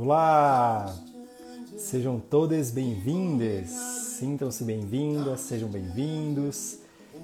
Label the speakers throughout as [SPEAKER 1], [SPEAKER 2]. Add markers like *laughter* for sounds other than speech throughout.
[SPEAKER 1] Olá! Sejam todas bem-vindas, sintam-se bem-vindas, sejam bem-vindos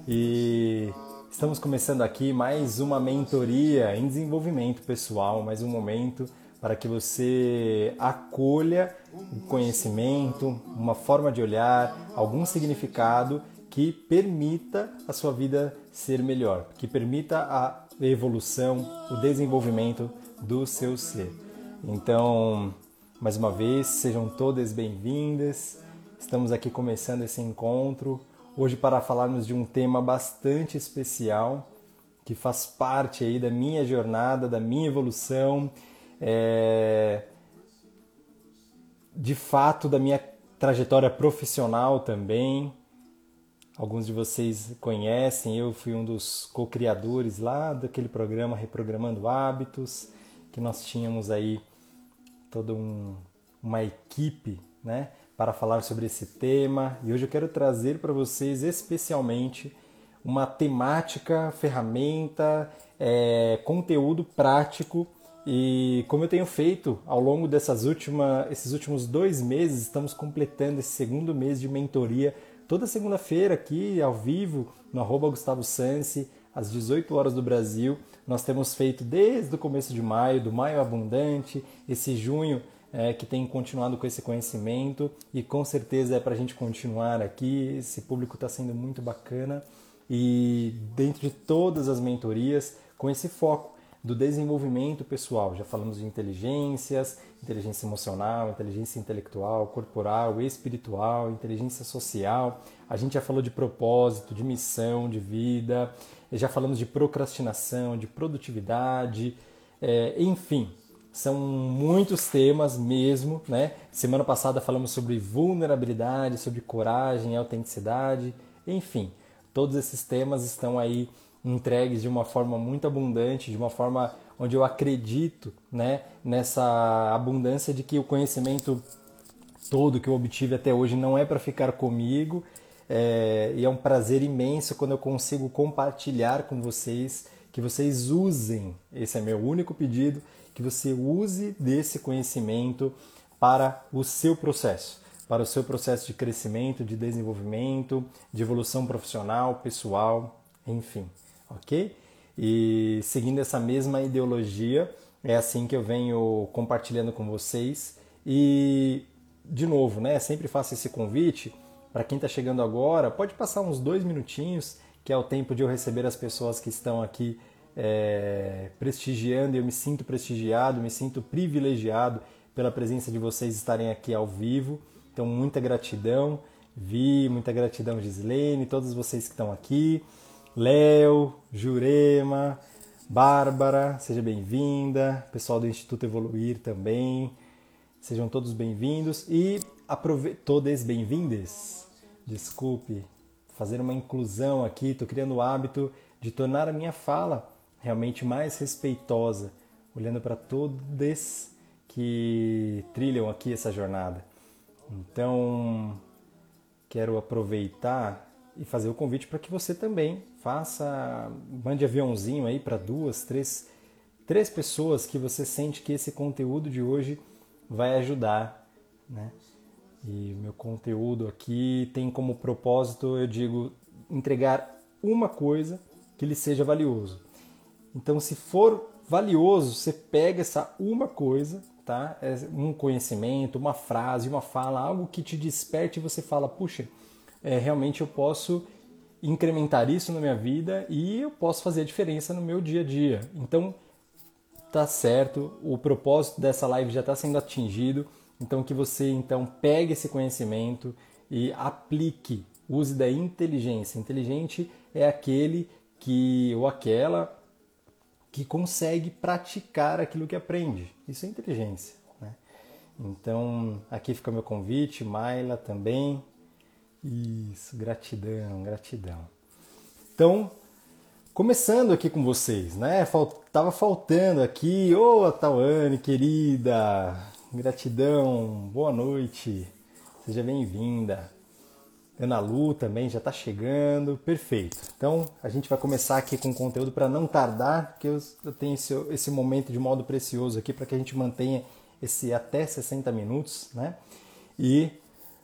[SPEAKER 1] e estamos começando aqui mais uma mentoria em desenvolvimento pessoal, mais um momento para que você acolha o conhecimento, uma forma de olhar, algum significado que permita a sua vida ser melhor, que permita a evolução, o desenvolvimento do seu ser. Então, mais uma vez, sejam todas bem-vindas. Estamos aqui começando esse encontro hoje para falarmos de um tema bastante especial que faz parte aí da minha jornada, da minha evolução, é... de fato da minha trajetória profissional também. Alguns de vocês conhecem, eu fui um dos co-criadores lá daquele programa Reprogramando Hábitos, que nós tínhamos aí toda um, uma equipe né, para falar sobre esse tema. E hoje eu quero trazer para vocês especialmente uma temática, ferramenta, é, conteúdo prático e como eu tenho feito ao longo dessas última, esses últimos dois meses, estamos completando esse segundo mês de mentoria toda segunda-feira aqui ao vivo no arroba Gustavo Sansi, às 18 horas do Brasil. Nós temos feito desde o começo de maio, do Maio Abundante, esse junho é, que tem continuado com esse conhecimento e com certeza é para a gente continuar aqui. Esse público está sendo muito bacana e dentro de todas as mentorias com esse foco do desenvolvimento pessoal. Já falamos de inteligências, inteligência emocional, inteligência intelectual, corporal, espiritual, inteligência social. A gente já falou de propósito, de missão, de vida. Já falamos de procrastinação, de produtividade, é, enfim. São muitos temas mesmo, né? Semana passada falamos sobre vulnerabilidade, sobre coragem, autenticidade, enfim. Todos esses temas estão aí entregues de uma forma muito abundante, de uma forma onde eu acredito né, nessa abundância de que o conhecimento todo que eu obtive até hoje não é para ficar comigo é, e é um prazer imenso quando eu consigo compartilhar com vocês, que vocês usem, esse é meu único pedido, que você use desse conhecimento para o seu processo, para o seu processo de crescimento, de desenvolvimento, de evolução profissional, pessoal, enfim ok? E seguindo essa mesma ideologia, é assim que eu venho compartilhando com vocês. E, de novo, né, sempre faço esse convite para quem está chegando agora, pode passar uns dois minutinhos, que é o tempo de eu receber as pessoas que estão aqui é, prestigiando. Eu me sinto prestigiado, me sinto privilegiado pela presença de vocês estarem aqui ao vivo. Então, muita gratidão, Vi, muita gratidão, Gislene, todos vocês que estão aqui. Léo, Jurema, Bárbara, seja bem-vinda, pessoal do Instituto Evoluir também, sejam todos bem-vindos e aprove... todas bem-vindas. Desculpe, fazer uma inclusão aqui, estou criando o hábito de tornar a minha fala realmente mais respeitosa, olhando para todos que trilham aqui essa jornada. Então, quero aproveitar e fazer o convite para que você também faça, mande aviãozinho aí para duas, três, três pessoas que você sente que esse conteúdo de hoje vai ajudar, né? E meu conteúdo aqui tem como propósito, eu digo, entregar uma coisa que lhe seja valioso. Então, se for valioso, você pega essa uma coisa, tá? É um conhecimento, uma frase, uma fala, algo que te desperte e você fala, puxa, é, realmente eu posso incrementar isso na minha vida e eu posso fazer a diferença no meu dia a dia. Então, tá certo, o propósito dessa live já está sendo atingido. Então, que você então pegue esse conhecimento e aplique, use da inteligência. Inteligente é aquele que ou aquela que consegue praticar aquilo que aprende. Isso é inteligência. Né? Então, aqui fica meu convite, Maila também, isso, gratidão, gratidão. Então, começando aqui com vocês, né? Tava faltando aqui, ô oh, Tawane, querida, gratidão, boa noite, seja bem-vinda. Ana Lu também já está chegando, perfeito. Então a gente vai começar aqui com conteúdo para não tardar, porque eu, tenho esse, esse momento de modo precioso aqui para que a gente mantenha esse até 60 minutos, né? E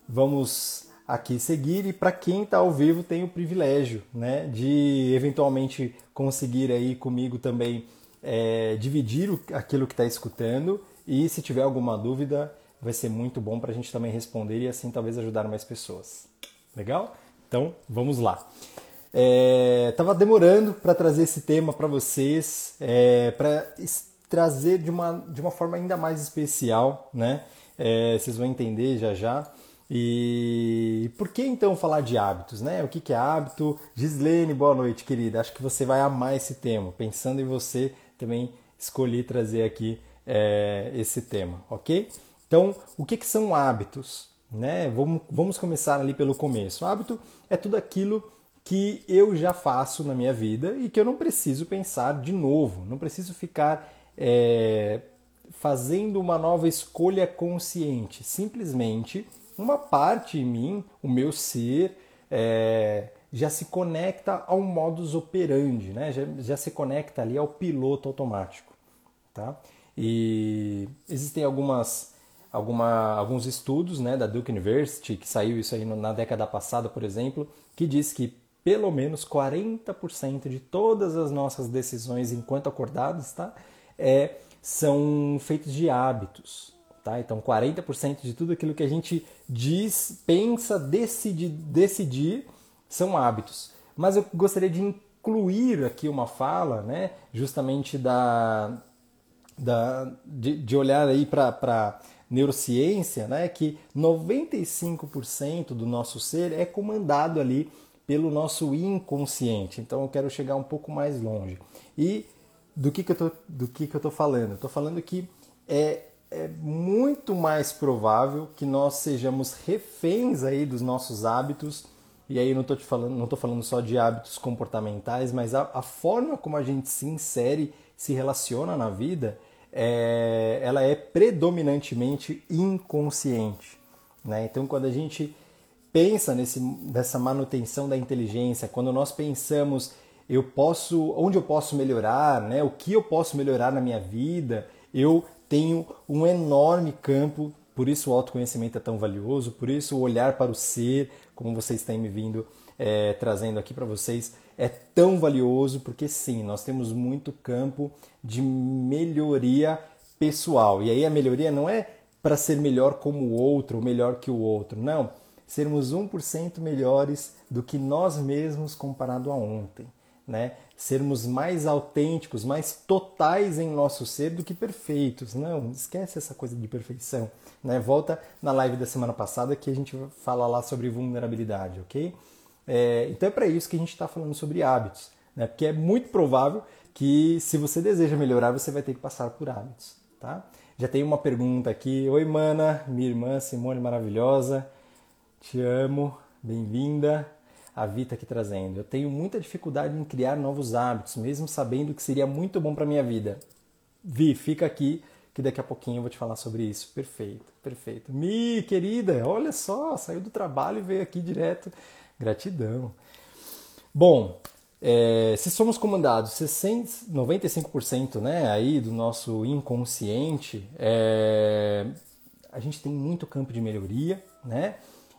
[SPEAKER 1] vamos aqui seguir e para quem está ao vivo tem o privilégio, né, de eventualmente conseguir aí comigo também é, dividir aquilo que está escutando e se tiver alguma dúvida vai ser muito bom para a gente também responder e assim talvez ajudar mais pessoas. Legal? Então vamos lá. Estava é, demorando para trazer esse tema para vocês, é, para trazer de uma, de uma forma ainda mais especial, né? É, vocês vão entender já já. E por que então falar de hábitos, né? O que, é hábito? Gislene, boa noite, querida. Acho que você vai amar esse tema. Pensando em você, também escolhi trazer aqui é, esse tema, ok? Então, o que, que são hábitos? Né? Vamos, vamos começar ali pelo começo. O hábito é tudo aquilo que eu já faço na minha vida e que eu não preciso pensar de novo, não preciso ficar é, fazendo uma nova escolha consciente. Simplesmente uma parte em mim, o meu ser, é, já se conecta ao modus operandi, né? já, já se conecta ali ao piloto automático. Tá? E existem algumas, alguma, alguns estudos né, da Duke University, que saiu isso aí na década passada, por exemplo, que diz que pelo menos 40% de todas as nossas decisões enquanto acordados tá, é, são feitos de hábitos. Tá? Então, 40% de tudo aquilo que a gente diz, pensa, decide, decidir são hábitos. Mas eu gostaria de incluir aqui uma fala, né, justamente da, da, de, de olhar aí para neurociência, né, que 95% do nosso ser é comandado ali pelo nosso inconsciente. Então eu quero chegar um pouco mais longe. E do que, que eu tô, do que, que eu tô falando? Estou falando que é é muito mais provável que nós sejamos reféns aí dos nossos hábitos. E aí não estou te falando, não tô falando só de hábitos comportamentais, mas a, a, forma como a gente se insere, se relaciona na vida, é, ela é predominantemente inconsciente. Né? Então, quando a gente pensa nesse, nessa manutenção da inteligência, quando nós pensamos eu posso, onde eu posso melhorar, né? o que eu posso melhorar na minha vida, eu tenho um enorme campo, por isso o autoconhecimento é tão valioso, por isso o olhar para o ser, como vocês têm me vindo é, trazendo aqui para vocês, é tão valioso, porque sim, nós temos muito campo de melhoria pessoal. E aí a melhoria não é para ser melhor como o outro, ou melhor que o outro, não. Sermos 1% melhores do que nós mesmos comparado a ontem né? Sermos mais autênticos, mais totais em nosso ser do que perfeitos. Não, esquece essa coisa de perfeição, né? Volta na live da semana passada que a gente fala lá sobre vulnerabilidade, ok? É, então é para isso que a gente está falando sobre hábitos, né? Porque é muito provável que se você deseja melhorar, você vai ter que passar por hábitos, tá? Já tem uma pergunta aqui. Oi, mana, minha irmã Simone maravilhosa. Te amo, bem-vinda a Vita aqui trazendo. Eu tenho muita dificuldade em criar novos hábitos, mesmo sabendo que seria muito bom para minha vida. Vi, fica aqui que daqui a pouquinho eu vou te falar sobre isso. Perfeito, perfeito. Mi, querida, olha só, saiu do trabalho e veio aqui direto. Gratidão. Bom, é, se somos comandados 95% né, aí do nosso inconsciente, é, a gente tem muito campo de melhoria, né?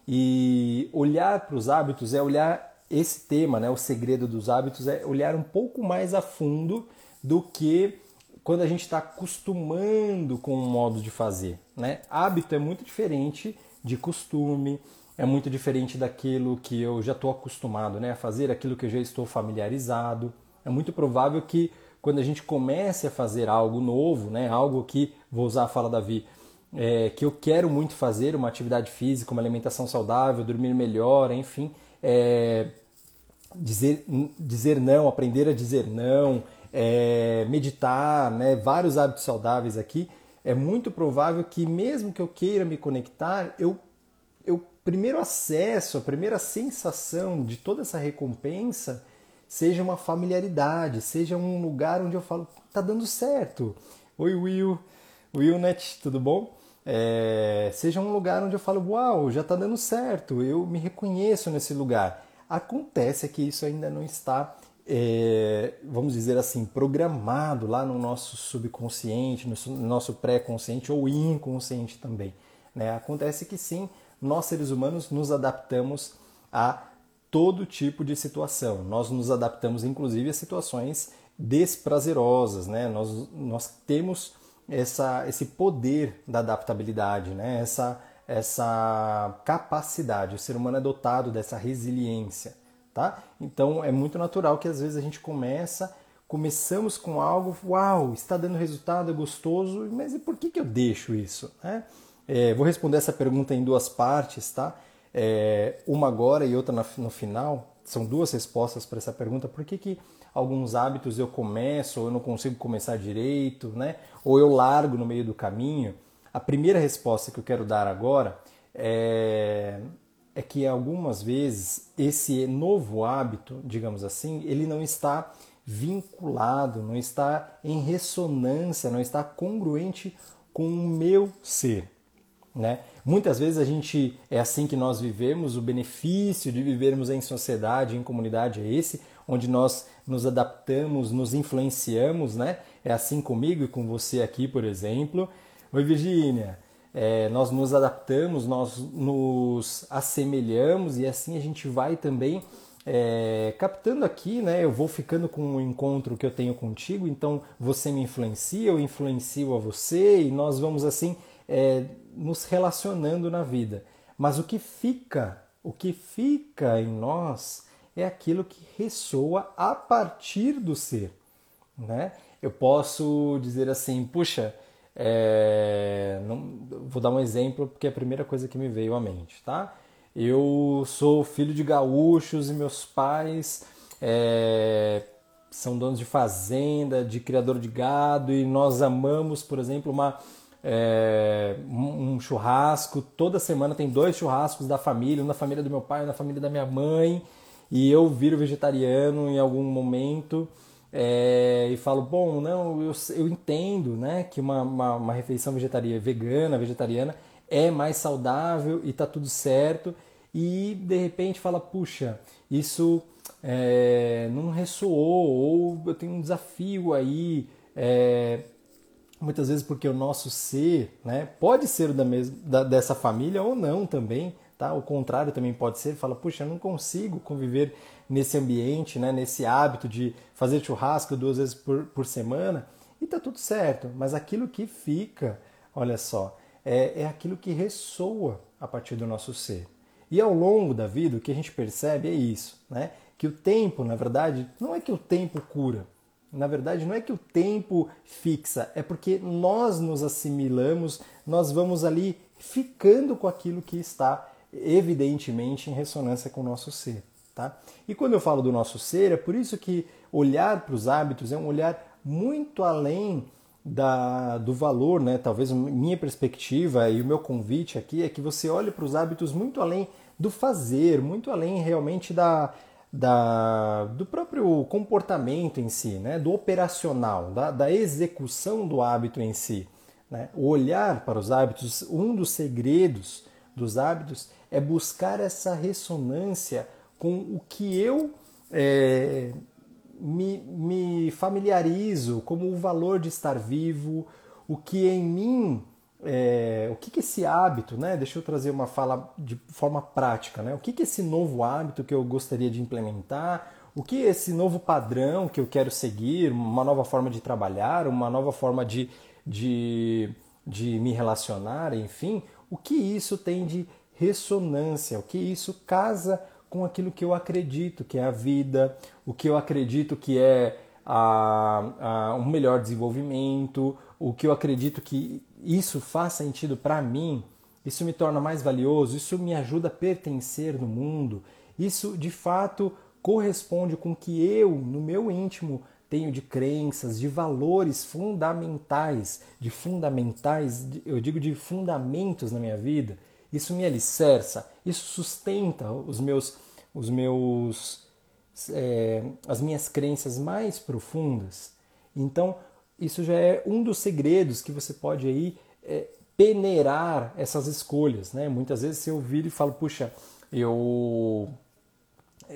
[SPEAKER 1] E olhar para os hábitos é olhar esse tema, né, o segredo dos hábitos, é olhar um pouco mais a fundo do que quando a gente está acostumando com um modo de fazer. Né? Hábito é muito diferente de costume, é muito diferente daquilo que eu já estou acostumado né, a fazer, aquilo que eu já estou familiarizado. É muito provável que quando a gente comece a fazer algo novo, né, algo que, vou usar a fala da Vi, é, que eu quero muito fazer, uma atividade física, uma alimentação saudável, dormir melhor, enfim, é, dizer, dizer não, aprender a dizer não, é, meditar, né, vários hábitos saudáveis aqui, é muito provável que mesmo que eu queira me conectar, eu, eu primeiro acesso, a primeira sensação de toda essa recompensa seja uma familiaridade, seja um lugar onde eu falo, tá dando certo. Oi Will, Willnet, tudo bom? É, seja um lugar onde eu falo, uau, já está dando certo, eu me reconheço nesse lugar. Acontece que isso ainda não está é, vamos dizer assim, programado lá no nosso subconsciente, no nosso pré-consciente ou inconsciente também. Né? Acontece que sim, nós seres humanos nos adaptamos a todo tipo de situação. Nós nos adaptamos inclusive a situações desprazerosas, né? Nós, nós temos essa, esse poder da adaptabilidade, né? essa, essa capacidade. O ser humano é dotado dessa resiliência. Tá? Então é muito natural que às vezes a gente começa, começamos com algo, uau, está dando resultado, é gostoso, mas e por que, que eu deixo isso? Né? É, vou responder essa pergunta em duas partes, tá? É, uma agora e outra no final. São duas respostas para essa pergunta. Por que, que alguns hábitos eu começo ou eu não consigo começar direito, né? Ou eu largo no meio do caminho. A primeira resposta que eu quero dar agora é, é que algumas vezes esse novo hábito, digamos assim, ele não está vinculado, não está em ressonância, não está congruente com o meu ser. Né? Muitas vezes a gente é assim que nós vivemos, o benefício de vivermos em sociedade, em comunidade é esse, onde nós nos adaptamos, nos influenciamos, né? É assim comigo e com você aqui, por exemplo. Oi, Virgínia. É, nós nos adaptamos, nós nos assemelhamos e assim a gente vai também é, captando aqui, né? Eu vou ficando com o encontro que eu tenho contigo, então você me influencia, eu influencio a você e nós vamos assim é, nos relacionando na vida. Mas o que fica, o que fica em nós é aquilo que ressoa a partir do ser, né? Eu posso dizer assim, puxa, é, não, vou dar um exemplo porque é a primeira coisa que me veio à mente, tá? Eu sou filho de gaúchos e meus pais é, são donos de fazenda, de criador de gado e nós amamos, por exemplo, uma é, um churrasco. Toda semana tem dois churrascos da família, um na família do meu pai, um na família da minha mãe. E eu viro vegetariano em algum momento é, e falo, bom, não, eu, eu entendo né, que uma, uma, uma refeição vegetariana, vegana, vegetariana, é mais saudável e tá tudo certo. E de repente fala, puxa, isso é, não ressoou, ou eu tenho um desafio aí. É, muitas vezes porque o nosso ser né, pode ser da mesma, da, dessa família ou não também. Tá? O contrário também pode ser, fala, puxa, eu não consigo conviver nesse ambiente, né, nesse hábito de fazer churrasco duas vezes por, por semana, e tá tudo certo. Mas aquilo que fica, olha só, é, é aquilo que ressoa a partir do nosso ser. E ao longo da vida, o que a gente percebe é isso, né? Que o tempo, na verdade, não é que o tempo cura. Na verdade, não é que o tempo fixa, é porque nós nos assimilamos, nós vamos ali ficando com aquilo que está evidentemente em ressonância com o nosso ser. Tá? E quando eu falo do nosso ser, é por isso que olhar para os hábitos é um olhar muito além da, do valor, né? talvez minha perspectiva e o meu convite aqui é que você olhe para os hábitos muito além do fazer, muito além realmente da, da, do próprio comportamento em si, né? do operacional, da, da execução do hábito em si. Né? O olhar para os hábitos, um dos segredos dos hábitos é buscar essa ressonância com o que eu é, me, me, familiarizo como o valor de estar vivo, o que em mim, é, o que, que esse hábito, né? Deixa eu trazer uma fala de forma prática, né? O que, que esse novo hábito que eu gostaria de implementar, o que esse novo padrão que eu quero seguir, uma nova forma de trabalhar, uma nova forma de, de, de me relacionar, enfim, o que isso tem de ressonância, o que isso casa com aquilo que eu acredito que é a vida, o que eu acredito que é a, a, um melhor desenvolvimento, o que eu acredito que isso faz sentido para mim, isso me torna mais valioso, isso me ajuda a pertencer no mundo, isso de fato corresponde com o que eu, no meu íntimo, tenho de crenças, de valores fundamentais, de fundamentais, eu digo de fundamentos na minha vida, isso me alicerça, isso sustenta os meus, os meus, é, as minhas crenças mais profundas. Então, isso já é um dos segredos que você pode aí é, peneirar essas escolhas, né? Muitas vezes eu viro e falo, puxa, eu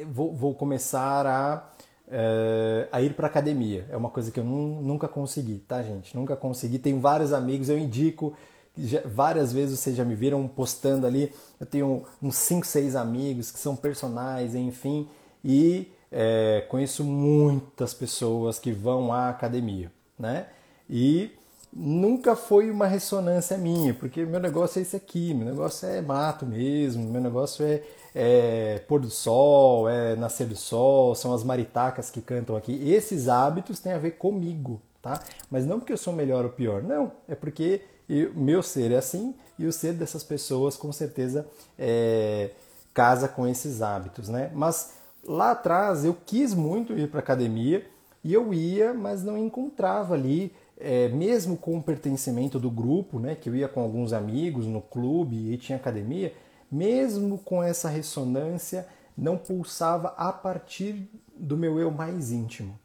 [SPEAKER 1] vou, vou começar a é, a ir para academia. É uma coisa que eu nunca consegui, tá, gente? Nunca consegui. Tenho vários amigos, eu indico. Já, várias vezes vocês já me viram postando ali. Eu tenho uns 5, 6 amigos que são personagens, enfim. E é, conheço muitas pessoas que vão à academia, né? E nunca foi uma ressonância minha, porque meu negócio é esse aqui, meu negócio é mato mesmo, meu negócio é, é pôr do sol, é nascer do sol, são as maritacas que cantam aqui. Esses hábitos têm a ver comigo, tá? Mas não porque eu sou melhor ou pior, não, é porque o meu ser é assim e o ser dessas pessoas com certeza é, casa com esses hábitos, né? Mas lá atrás eu quis muito ir para academia e eu ia, mas não encontrava ali é, mesmo com o pertencimento do grupo, né, que eu ia com alguns amigos no clube e tinha academia, mesmo com essa ressonância, não pulsava a partir do meu eu mais íntimo,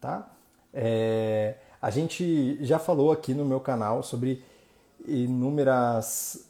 [SPEAKER 1] tá? É, a gente já falou aqui no meu canal sobre inúmeras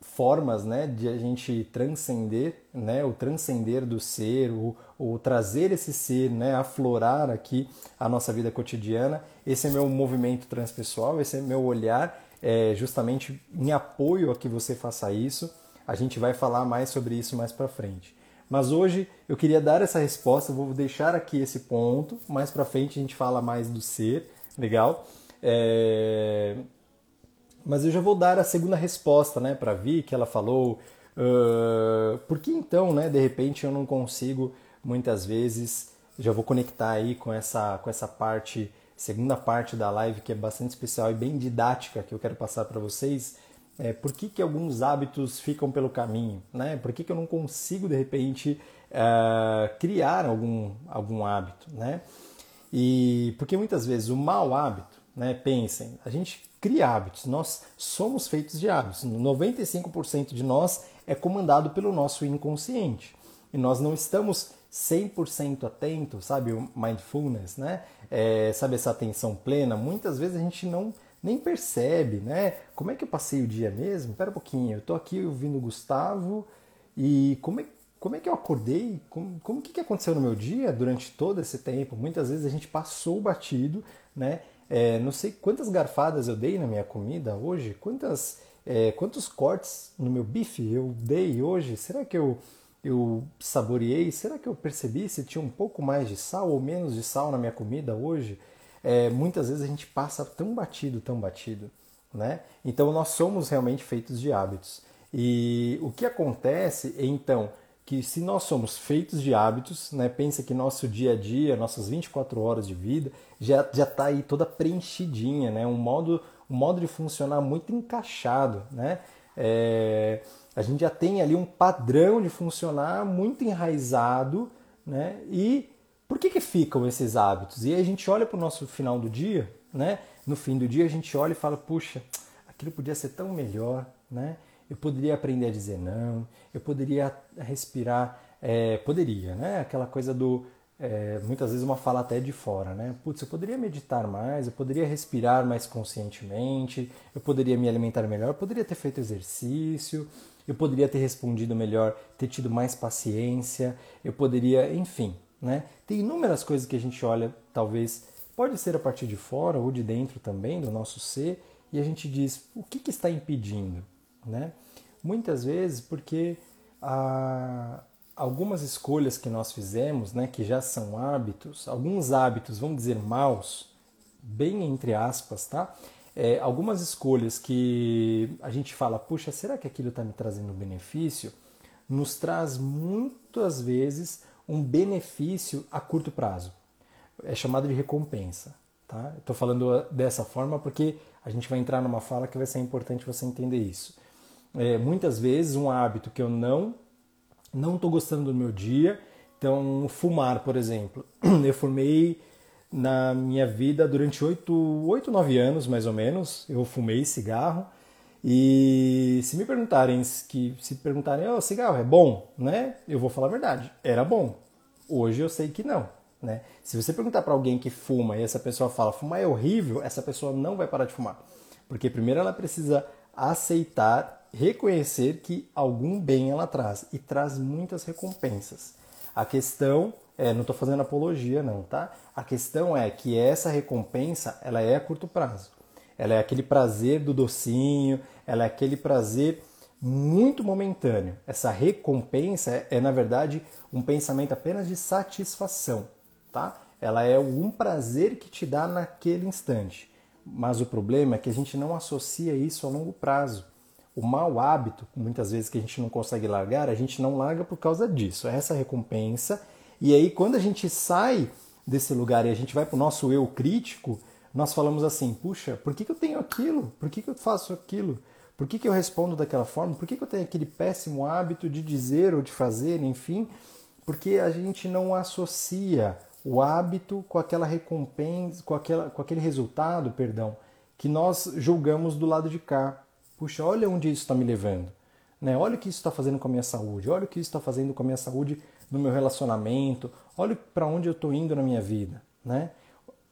[SPEAKER 1] formas né, de a gente transcender, né, o transcender do ser, o, o trazer esse ser, né, aflorar aqui a nossa vida cotidiana. Esse é meu movimento transpessoal, esse é meu olhar, é, justamente em apoio a que você faça isso. A gente vai falar mais sobre isso mais para frente. Mas hoje eu queria dar essa resposta, vou deixar aqui esse ponto. Mais para frente a gente fala mais do ser, legal? É... Mas eu já vou dar a segunda resposta, né, para Vi, que ela falou. Uh, por que então, né, de repente eu não consigo muitas vezes? Já vou conectar aí com essa com essa parte, segunda parte da live que é bastante especial e bem didática que eu quero passar para vocês. É, por que, que alguns hábitos ficam pelo caminho, né? Por que, que eu não consigo de repente uh, criar algum algum hábito, né? E porque muitas vezes o mau hábito, né? Pensem, a gente cria hábitos. Nós somos feitos de hábitos. 95% de nós é comandado pelo nosso inconsciente. E nós não estamos 100% atentos, sabe? O mindfulness, né? É, sabe essa atenção plena? Muitas vezes a gente não nem percebe, né? Como é que eu passei o dia mesmo? Pera um pouquinho, eu tô aqui ouvindo o Gustavo e como é, como é que eu acordei? Como, como que, que aconteceu no meu dia durante todo esse tempo? Muitas vezes a gente passou batido, né? É, não sei quantas garfadas eu dei na minha comida hoje, quantas, é, quantos cortes no meu bife eu dei hoje. Será que eu, eu saboreei? Será que eu percebi se tinha um pouco mais de sal ou menos de sal na minha comida hoje? É, muitas vezes a gente passa tão batido, tão batido. Né? Então nós somos realmente feitos de hábitos. E o que acontece então que se nós somos feitos de hábitos, né, pensa que nosso dia a dia, nossas 24 horas de vida, já já está aí toda preenchidinha, né, um modo um modo de funcionar muito encaixado, né? É, a gente já tem ali um padrão de funcionar muito enraizado, né? E por que que ficam esses hábitos? E aí a gente olha para o nosso final do dia, né? No fim do dia a gente olha e fala, puxa, aquilo podia ser tão melhor, né? Eu poderia aprender a dizer não, eu poderia respirar, é, poderia, né? Aquela coisa do. É, muitas vezes uma fala até de fora, né? Putz, eu poderia meditar mais, eu poderia respirar mais conscientemente, eu poderia me alimentar melhor, eu poderia ter feito exercício, eu poderia ter respondido melhor, ter tido mais paciência, eu poderia, enfim, né? Tem inúmeras coisas que a gente olha, talvez, pode ser a partir de fora ou de dentro também, do nosso ser, e a gente diz, o que, que está impedindo? Né? Muitas vezes porque ah, algumas escolhas que nós fizemos, né, que já são hábitos, alguns hábitos, vamos dizer, maus, bem entre aspas, tá? É, algumas escolhas que a gente fala, puxa, será que aquilo está me trazendo benefício? Nos traz muitas vezes um benefício a curto prazo. É chamado de recompensa. Tá? Estou falando dessa forma porque a gente vai entrar numa fala que vai ser importante você entender isso é, muitas vezes um hábito que eu não não estou gostando do meu dia. Então, fumar, por exemplo. *clears throat* Eu fumei na minha vida durante oito, oito, nove anos, mais ou menos. Eu fumei cigarro. E se me perguntarem que se perguntarem, oh, cigarro é bom, né? Eu vou falar a verdade. Era bom. Hoje eu sei que não, né? Se você perguntar para alguém que fuma e essa pessoa fala, fumar é horrível, essa pessoa não vai parar de fumar. Porque primeiro ela precisa aceitar reconhecer que algum bem ela traz e traz muitas recompensas. A questão É, não estou fazendo apologia, não, tá? A questão é que essa recompensa, ela é a curto prazo. Ela é aquele prazer do docinho, ela é aquele prazer muito momentâneo. Essa recompensa é, é na verdade, um pensamento apenas de satisfação, tá? Ela é um prazer que te dá naquele instante. Mas o problema é que a gente não associa isso a longo prazo. O mau hábito, muitas vezes que a gente não consegue largar, a gente não larga por causa disso. É essa recompensa. E aí, quando a gente sai desse lugar e a gente vai para o nosso eu crítico, nós falamos assim: puxa, por que, que eu tenho aquilo? Por que, que eu faço aquilo? Por que, que eu respondo daquela forma? Por que, que eu tenho aquele péssimo hábito de dizer ou de fazer, enfim? Porque a gente não associa o hábito com aquela recompensa, com, aquela, com aquele resultado, perdão, que nós julgamos do lado de cá. Puxa, olha onde isso está me levando. Né? Olha o que isso está fazendo com a minha saúde. Olha o que isso está fazendo com a minha saúde no meu relacionamento. Olha para onde eu estou indo na minha vida. Né?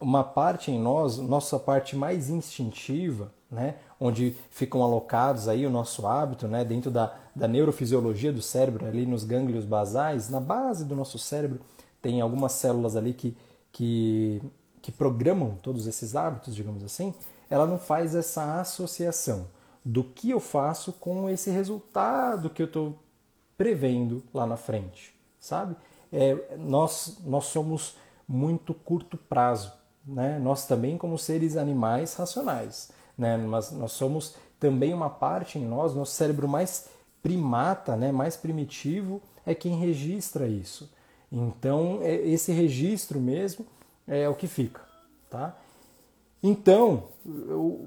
[SPEAKER 1] Uma parte em nós, nossa parte mais instintiva, né? onde ficam alocados aí o nosso hábito, né? dentro da, da neurofisiologia do cérebro, ali nos gânglios basais, na base do nosso cérebro, tem algumas células ali que, que, que programam todos esses hábitos, digamos assim, ela não faz essa associação do que eu faço com esse resultado que eu estou prevendo lá na frente, sabe? É, nós, nós somos muito curto prazo, né? Nós também como seres animais racionais, né? Mas nós somos também uma parte em nós, nosso cérebro mais primata, né? Mais primitivo é quem registra isso. Então, é, esse registro mesmo é o que fica, tá? Então,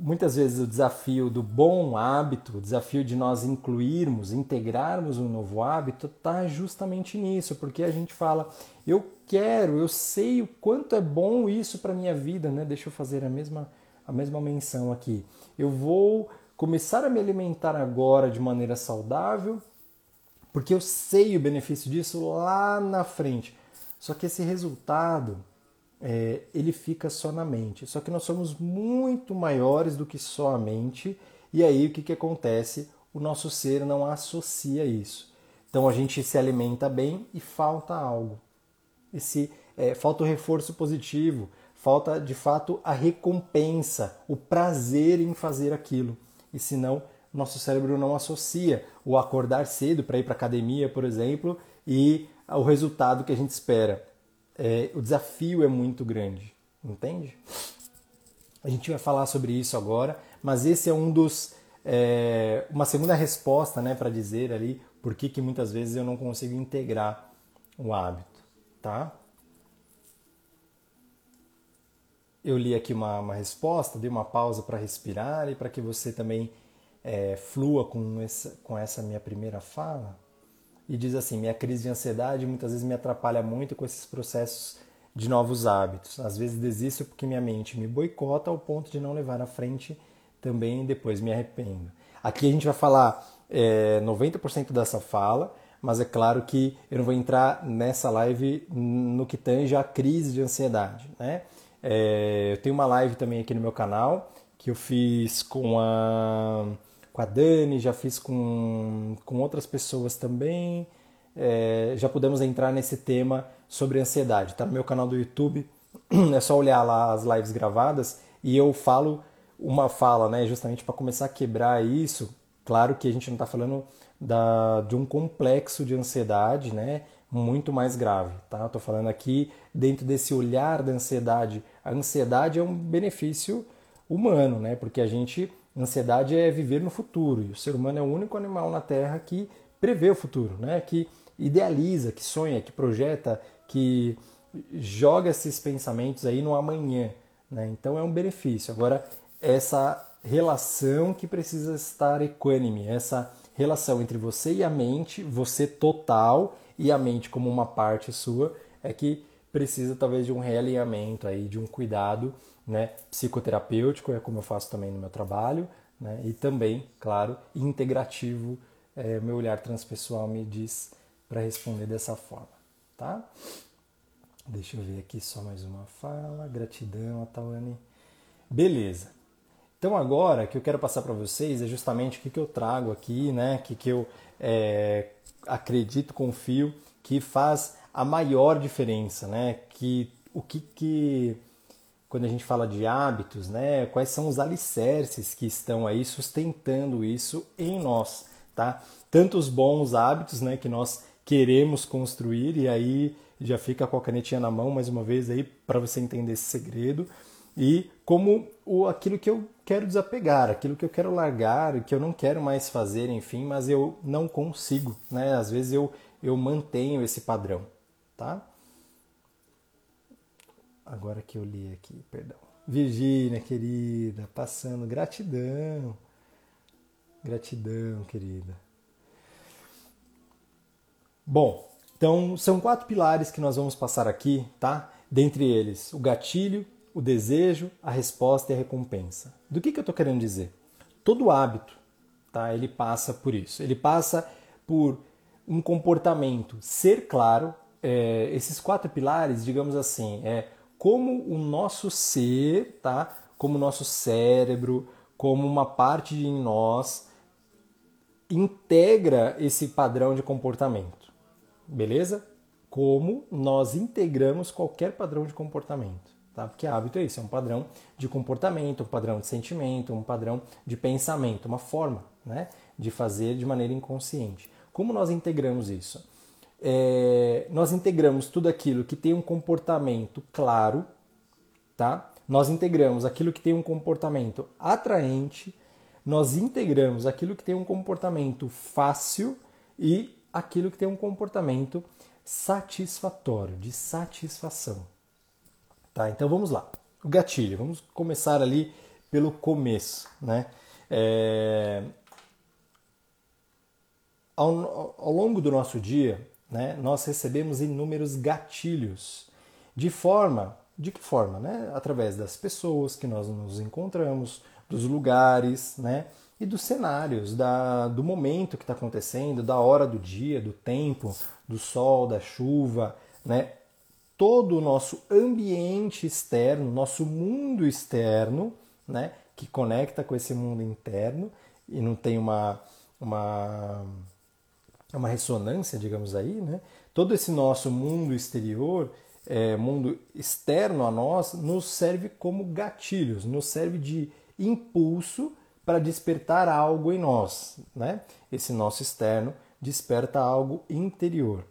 [SPEAKER 1] muitas vezes o desafio do bom hábito, o desafio de nós incluirmos, integrarmos um novo hábito, está justamente nisso, porque a gente fala, eu quero, eu sei o quanto é bom isso para minha vida, né? Deixa eu fazer a mesma, a mesma menção aqui. Eu vou começar a me alimentar agora de maneira saudável, porque eu sei o benefício disso lá na frente. Só que esse resultado é, ele fica só na mente. Só que nós somos muito maiores do que só a mente. E aí o que, que acontece? O nosso ser não associa isso. Então a gente se alimenta bem e falta algo. Esse, é, falta o reforço positivo, falta de fato a recompensa, o prazer em fazer aquilo. E senão nosso cérebro não associa o acordar cedo para ir para academia, por exemplo, e o resultado que a gente espera. É, o desafio é muito grande, entende? A gente vai falar sobre isso agora, mas esse é um dos é, uma segunda resposta, né, para dizer ali por que, que muitas vezes eu não consigo integrar o hábito, tá? Eu li aqui uma, uma resposta, dei uma pausa para respirar e para que você também é, flua com essa, com essa minha primeira fala e diz assim: minha crise de ansiedade muitas vezes me atrapalha muito com esses processos de novos hábitos. Às vezes desisto porque minha mente me boicota ao ponto de não levar à frente também depois me arrependo. Aqui a gente vai falar é, 90% dessa fala, mas é claro que eu não vou entrar nessa live no que tange a crise de ansiedade. Né? É, eu tenho uma live também aqui no meu canal que eu fiz com a com a Dani, já fiz com, com outras pessoas também. É, já podemos entrar nesse tema sobre ansiedade. Está no meu canal do YouTube, *clears throat* é só olhar lá as lives gravadas e eu falo uma fala, né, justamente para começar a quebrar isso. Claro que a gente não está falando da, de um complexo de ansiedade, né, muito mais grave, tá? Estou falando aqui dentro desse olhar da ansiedade. A ansiedade é um benefício humano, né, porque a gente Ansiedade é viver no futuro, e o ser humano é o único animal na Terra que prevê o futuro, né? que idealiza, que sonha, que projeta, que joga esses pensamentos aí no amanhã. Né? Então é um benefício. Agora, essa relação que precisa estar equânime, essa relação entre você e a mente, você total e a mente como uma parte sua, é que precisa talvez de um realinhamento aí, de um cuidado né, psicoterapêutico, é como eu faço também no meu trabalho, né, e também, claro, integrativo, é, meu olhar transpessoal me diz para responder dessa forma, tá? Deixa eu ver aqui só mais uma fala, gratidão, Atawane. Beleza. Então agora, o que eu quero passar para vocês é justamente o que, que eu trago aqui, né, o que, que eu é, acredito, confio, que faz a maior diferença, né? Que o que, que quando a gente fala de hábitos, né? Quais são os alicerces que estão aí sustentando isso em nós, tá? Tanto os bons hábitos, né? Que nós queremos construir e aí já fica com a canetinha na mão mais uma vez aí para você entender esse segredo e como o, aquilo que eu quero desapegar, aquilo que eu quero largar, que eu não quero mais fazer, enfim, mas eu não consigo, né? Às vezes eu, eu mantenho esse padrão, tá? Agora que eu li aqui, perdão. Virgínia, querida, passando, gratidão. Gratidão, querida. Bom, então são quatro pilares que nós vamos passar aqui, tá? Dentre eles, o gatilho, o desejo, a resposta e a recompensa. Do que, que eu estou querendo dizer? Todo hábito, tá? Ele passa por isso. Ele passa por um comportamento ser claro. É, esses quatro pilares, digamos assim, é como o nosso ser, tá? Como o nosso cérebro, como uma parte de nós integra esse padrão de comportamento. Beleza? Como nós integramos qualquer padrão de comportamento. Tá? Porque hábito é isso, é um padrão de comportamento, um padrão de sentimento, um padrão de pensamento, uma forma né, de fazer de maneira inconsciente. Como nós integramos isso? É, nós integramos tudo aquilo que tem um comportamento claro, tá? Nós integramos aquilo que tem um comportamento atraente, nós integramos aquilo que tem um comportamento fácil e aquilo que tem um comportamento satisfatório, de satisfação. Tá? Então vamos lá. O gatilho, vamos começar ali pelo começo. Né? É... Ao, ao longo do nosso dia, né, nós recebemos inúmeros gatilhos. De forma, de que forma? Né? Através das pessoas que nós nos encontramos, dos lugares, né? E dos cenários, da, do momento que está acontecendo, da hora do dia, do tempo, do sol, da chuva, né? todo o nosso ambiente externo, nosso mundo externo, né, que conecta com esse mundo interno e não tem uma, uma, uma ressonância, digamos aí, né? Todo esse nosso mundo exterior, é, mundo externo a nós, nos serve como gatilhos, nos serve de impulso para despertar algo em nós, né? Esse nosso externo desperta algo interior.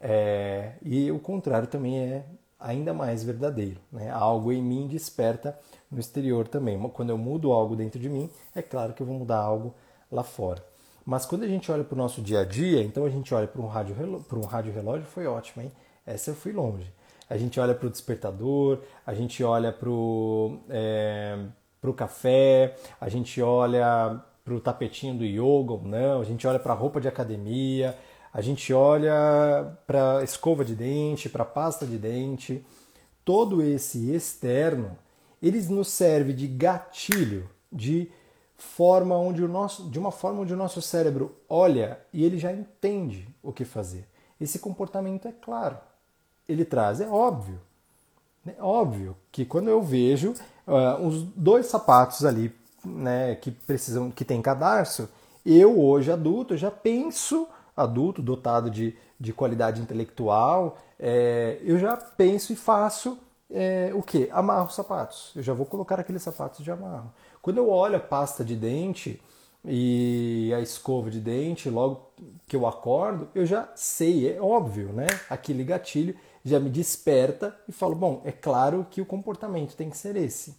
[SPEAKER 1] É, e o contrário também é ainda mais verdadeiro. Né? Algo em mim desperta no exterior também. Quando eu mudo algo dentro de mim, é claro que eu vou mudar algo lá fora. Mas quando a gente olha para o nosso dia a dia, então a gente olha para um rádio para um rádio relógio foi ótimo, hein? Essa eu fui longe. A gente olha para o despertador, a gente olha para o é, café, a gente olha para o tapetinho do yoga ou não, a gente olha para a roupa de academia, a gente olha para escova de dente, para pasta de dente, todo esse externo, eles nos serve de gatilho, de forma onde o nosso, de uma forma onde o nosso cérebro olha e ele já entende o que fazer. Esse comportamento é claro, ele traz, é óbvio, é óbvio que quando eu vejo uh, os dois sapatos ali, né, que precisam, que tem cadarço, eu hoje adulto já penso adulto, dotado de, de qualidade intelectual, é, eu já penso e faço é, o que? Amarro os sapatos. Eu já vou colocar aqueles sapatos de amarro. Quando eu olho a pasta de dente e a escova de dente, logo que eu acordo, eu já sei, é óbvio, né? Aquele gatilho já me desperta e falo, bom, é claro que o comportamento tem que ser esse,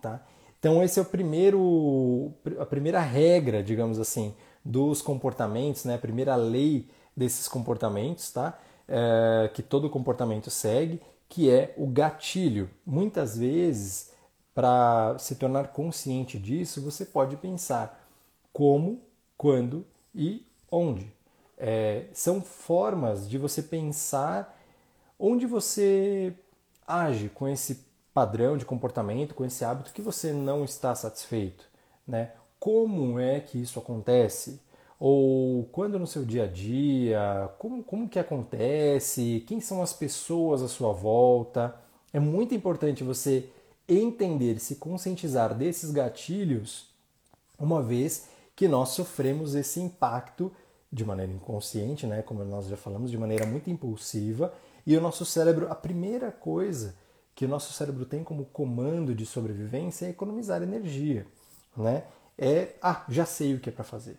[SPEAKER 1] tá? Então esse é o primeiro, a primeira regra, digamos assim, dos comportamentos, né? a primeira lei desses comportamentos, tá? É, que todo comportamento segue, que é o gatilho. Muitas vezes, para se tornar consciente disso, você pode pensar como, quando e onde. É, são formas de você pensar onde você age com esse padrão de comportamento, com esse hábito que você não está satisfeito. Né? como é que isso acontece? Ou quando no seu dia a dia, como, como que acontece? Quem são as pessoas à sua volta? É muito importante você entender, se conscientizar desses gatilhos, uma vez que nós sofremos esse impacto de maneira inconsciente, né, como nós já falamos, de maneira muito impulsiva, E o nosso cérebro, a primeira coisa que o nosso cérebro tem como comando de sobrevivência é economizar energia, né? É, ah, já sei o que é para fazer.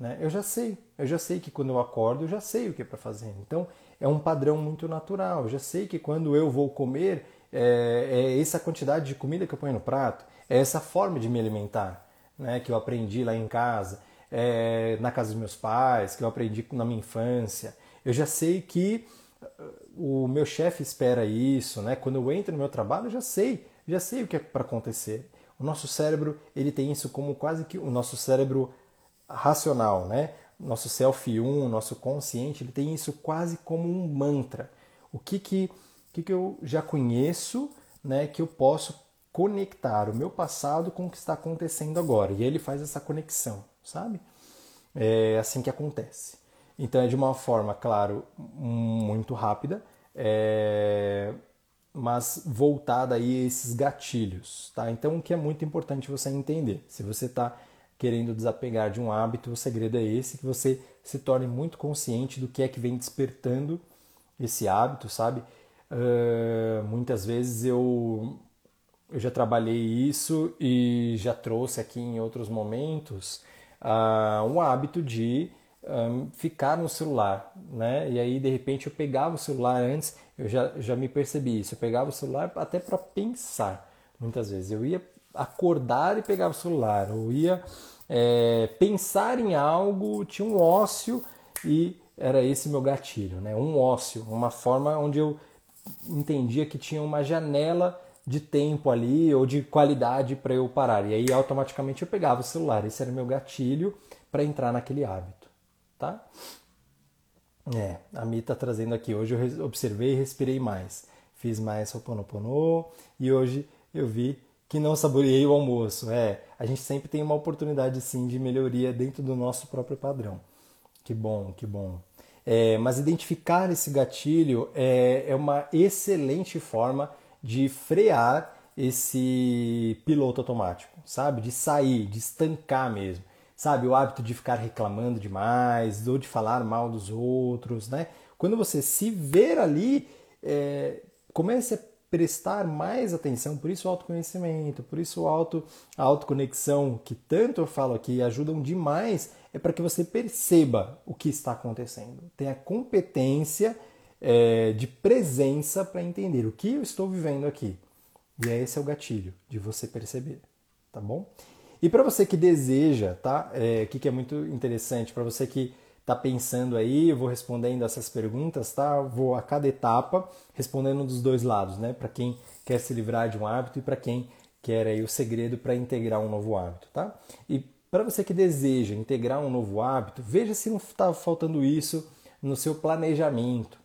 [SPEAKER 1] Né? Eu já sei, eu já sei que quando eu acordo, eu já sei o que é para fazer. Então, é um padrão muito natural. Eu já sei que quando eu vou comer, é, é, essa quantidade de comida que eu ponho no prato, é essa forma de me alimentar, né? que eu aprendi lá em casa, é, na casa dos meus pais, que eu aprendi na minha infância. Eu já sei que uh, o meu chefe espera isso, né? quando eu entro no meu trabalho, eu já sei, já sei o que é para acontecer. O nosso cérebro ele tem isso como quase que o nosso cérebro racional, né? Nosso self 1, nosso consciente, ele tem isso quase como um mantra. O que que, que, que eu já conheço, né? Que eu posso conectar o meu passado com o que está acontecendo agora. E ele faz essa conexão, sabe? É assim que acontece. Então é de uma forma, claro, muito rápida, é... mas voltada aí a esses gatilhos, tá? Então o que é muito importante você entender, se você está querendo desapegar de um hábito, o segredo é esse, que você se torne muito consciente do que é que vem despertando esse hábito, sabe? Uh, muitas vezes eu, eu já trabalhei isso e já trouxe aqui em outros momentos uh, um hábito de um, ficar no celular, né? E aí de repente eu pegava o celular antes, eu já, já me percebi isso, eu pegava o celular até para pensar, muitas vezes. Eu ia acordar e pegar o celular, ou ia é, pensar em algo, tinha um ócio e era esse meu gatilho, né? um ócio, uma forma onde eu entendia que tinha uma janela de tempo ali ou de qualidade para eu parar. E aí automaticamente eu pegava o celular, esse era o meu gatilho para entrar naquele hábito, tá? É, a Mi está trazendo aqui. Hoje eu observei e respirei mais. Fiz mais Ho'oponopono e hoje eu vi que não saboreei o almoço. É, a gente sempre tem uma oportunidade sim de melhoria dentro do nosso próprio padrão. Que bom, que bom. É, mas identificar esse gatilho é, é uma excelente forma de frear esse piloto automático, sabe? De sair, de estancar mesmo. Sabe, o hábito de ficar reclamando demais ou de falar mal dos outros, né? Quando você se ver ali, é, comece prestar mais atenção, por isso o autoconhecimento, por isso o auto, a autoconexão, que tanto eu falo aqui, ajudam demais, é para que você perceba o que está acontecendo. Tenha competência é, de presença para entender o que eu estou vivendo aqui. E esse é o gatilho de você perceber, tá bom? E para você que deseja, tá? É, o que, que é muito interessante, para você que está pensando aí, eu vou respondendo essas perguntas, tá? vou a cada etapa respondendo dos dois lados, né? Para quem quer se livrar de um hábito e para quem quer aí o segredo para integrar um novo hábito, tá? E para você que deseja integrar um novo hábito, veja se não está faltando isso no seu planejamento,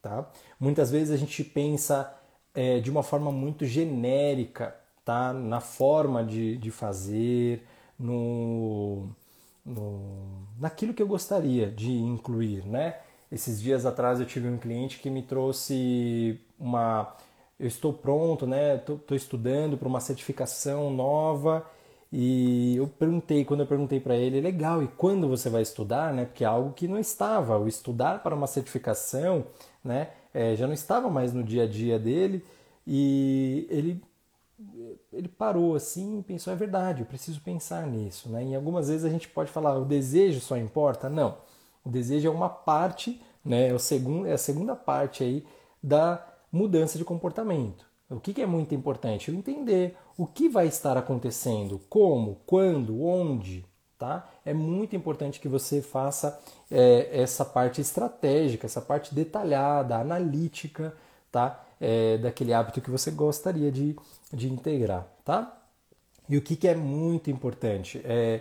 [SPEAKER 1] tá? Muitas vezes a gente pensa é, de uma forma muito genérica, tá? Na forma de, de fazer, no no, naquilo que eu gostaria de incluir, né? Esses dias atrás eu tive um cliente que me trouxe uma, eu estou pronto, né? Estou estudando para uma certificação nova e eu perguntei, quando eu perguntei para ele, legal, e quando você vai estudar, né? Porque é algo que não estava, o estudar para uma certificação, né? É, já não estava mais no dia a dia dele e ele ele parou assim e pensou, é verdade, eu preciso pensar nisso. Né? E algumas vezes a gente pode falar, o desejo só importa? Não. O desejo é uma parte, né? é, o segundo, é a segunda parte aí da mudança de comportamento. O que, que é muito importante? Eu entender o que vai estar acontecendo, como, quando, onde. Tá? É muito importante que você faça é, essa parte estratégica, essa parte detalhada, analítica, tá? É, daquele hábito que você gostaria de de integrar, tá? E o que, que é muito importante é,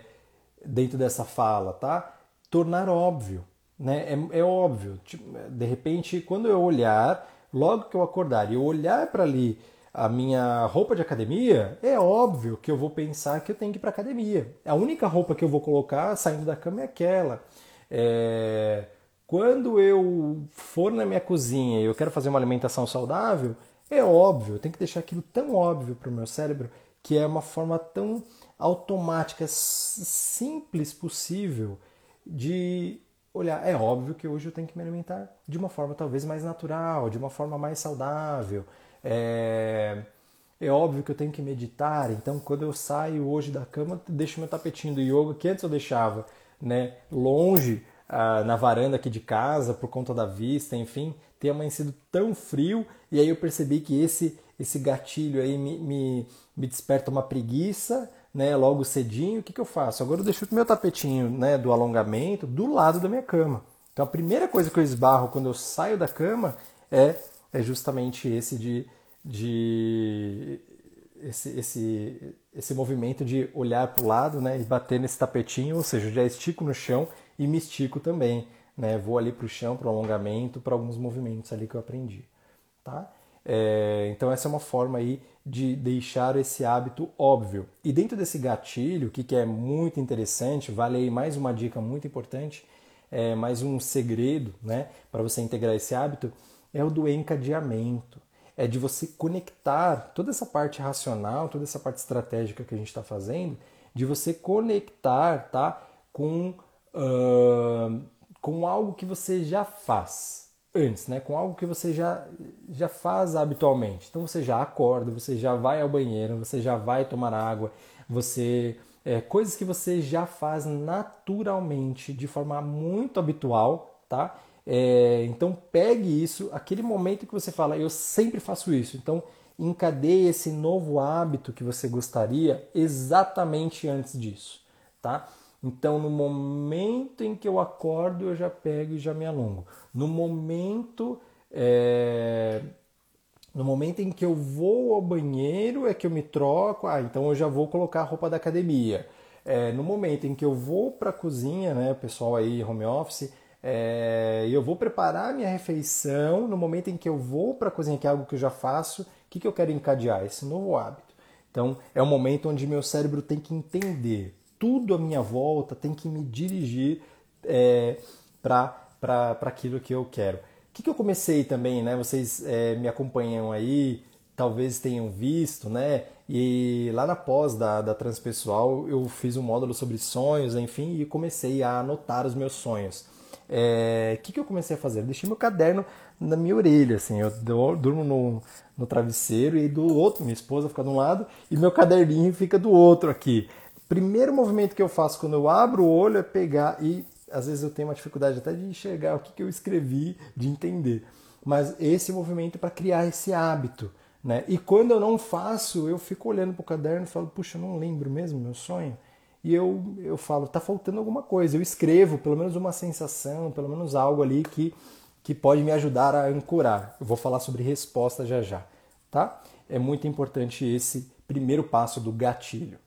[SPEAKER 1] dentro dessa fala, tá? Tornar óbvio, né? É, é óbvio. Tipo, de repente, quando eu olhar, logo que eu acordar e eu olhar para ali a minha roupa de academia, é óbvio que eu vou pensar que eu tenho que ir para academia. A única roupa que eu vou colocar saindo da cama é aquela. É... Quando eu for na minha cozinha e eu quero fazer uma alimentação saudável, é óbvio, eu tenho que deixar aquilo tão óbvio para o meu cérebro que é uma forma tão automática, simples possível de olhar. É óbvio que hoje eu tenho que me alimentar de uma forma talvez mais natural, de uma forma mais saudável. É, é óbvio que eu tenho que meditar. Então, quando eu saio hoje da cama, deixo meu tapetinho do yoga que antes eu deixava, né, longe ah, na varanda aqui de casa por conta da vista, enfim, ter amanhecido tão frio e aí eu percebi que esse esse gatilho aí me, me, me desperta uma preguiça né, logo cedinho, o que, que eu faço? Agora eu deixo o meu tapetinho né, do alongamento do lado da minha cama. Então a primeira coisa que eu esbarro quando eu saio da cama é, é justamente esse de, de esse, esse, esse movimento de olhar para o lado né, e bater nesse tapetinho, ou seja, já estico no chão e me estico também. Né, vou ali para o chão, para o alongamento, para alguns movimentos ali que eu aprendi. Tá? É, então essa é uma forma aí de deixar esse hábito óbvio. E dentro desse gatilho, o que, que é muito interessante, vale aí mais uma dica muito importante, é, mais um segredo né, para você integrar esse hábito, é o do encadeamento. É de você conectar toda essa parte racional, toda essa parte estratégica que a gente está fazendo, de você conectar tá, com, uh, com algo que você já faz antes, né? Com algo que você já, já faz habitualmente. Então você já acorda, você já vai ao banheiro, você já vai tomar água, você é, coisas que você já faz naturalmente, de forma muito habitual, tá? É, então pegue isso, aquele momento que você fala, eu sempre faço isso. Então encadeie esse novo hábito que você gostaria exatamente antes disso, tá? Então, no momento em que eu acordo, eu já pego e já me alongo. No momento, é... no momento em que eu vou ao banheiro, é que eu me troco. Ah, então eu já vou colocar a roupa da academia. É, no momento em que eu vou para a cozinha, né, pessoal aí home office, é, eu vou preparar minha refeição. No momento em que eu vou para a cozinha, que é algo que eu já faço, o que, que eu quero encadear? Esse novo hábito. Então, é o momento onde meu cérebro tem que entender tudo à minha volta tem que me dirigir é, para aquilo que eu quero. O que, que eu comecei também, né? Vocês é, me acompanham aí, talvez tenham visto, né? E lá na pós da, da Transpessoal eu fiz um módulo sobre sonhos, enfim, e comecei a anotar os meus sonhos. O é, que, que eu comecei a fazer? Eu deixei meu caderno na minha orelha, assim, eu durmo no, no travesseiro e do outro, minha esposa fica de um lado e meu caderninho fica do outro aqui primeiro movimento que eu faço quando eu abro o olho é pegar e às vezes eu tenho uma dificuldade até de enxergar o que, que eu escrevi, de entender. Mas esse movimento é para criar esse hábito. Né? E quando eu não faço, eu fico olhando para o caderno e falo, puxa, eu não lembro mesmo meu sonho. E eu, eu falo, tá faltando alguma coisa. Eu escrevo pelo menos uma sensação, pelo menos algo ali que, que pode me ajudar a ancorar. Eu vou falar sobre resposta já já. Tá? É muito importante esse primeiro passo do gatilho.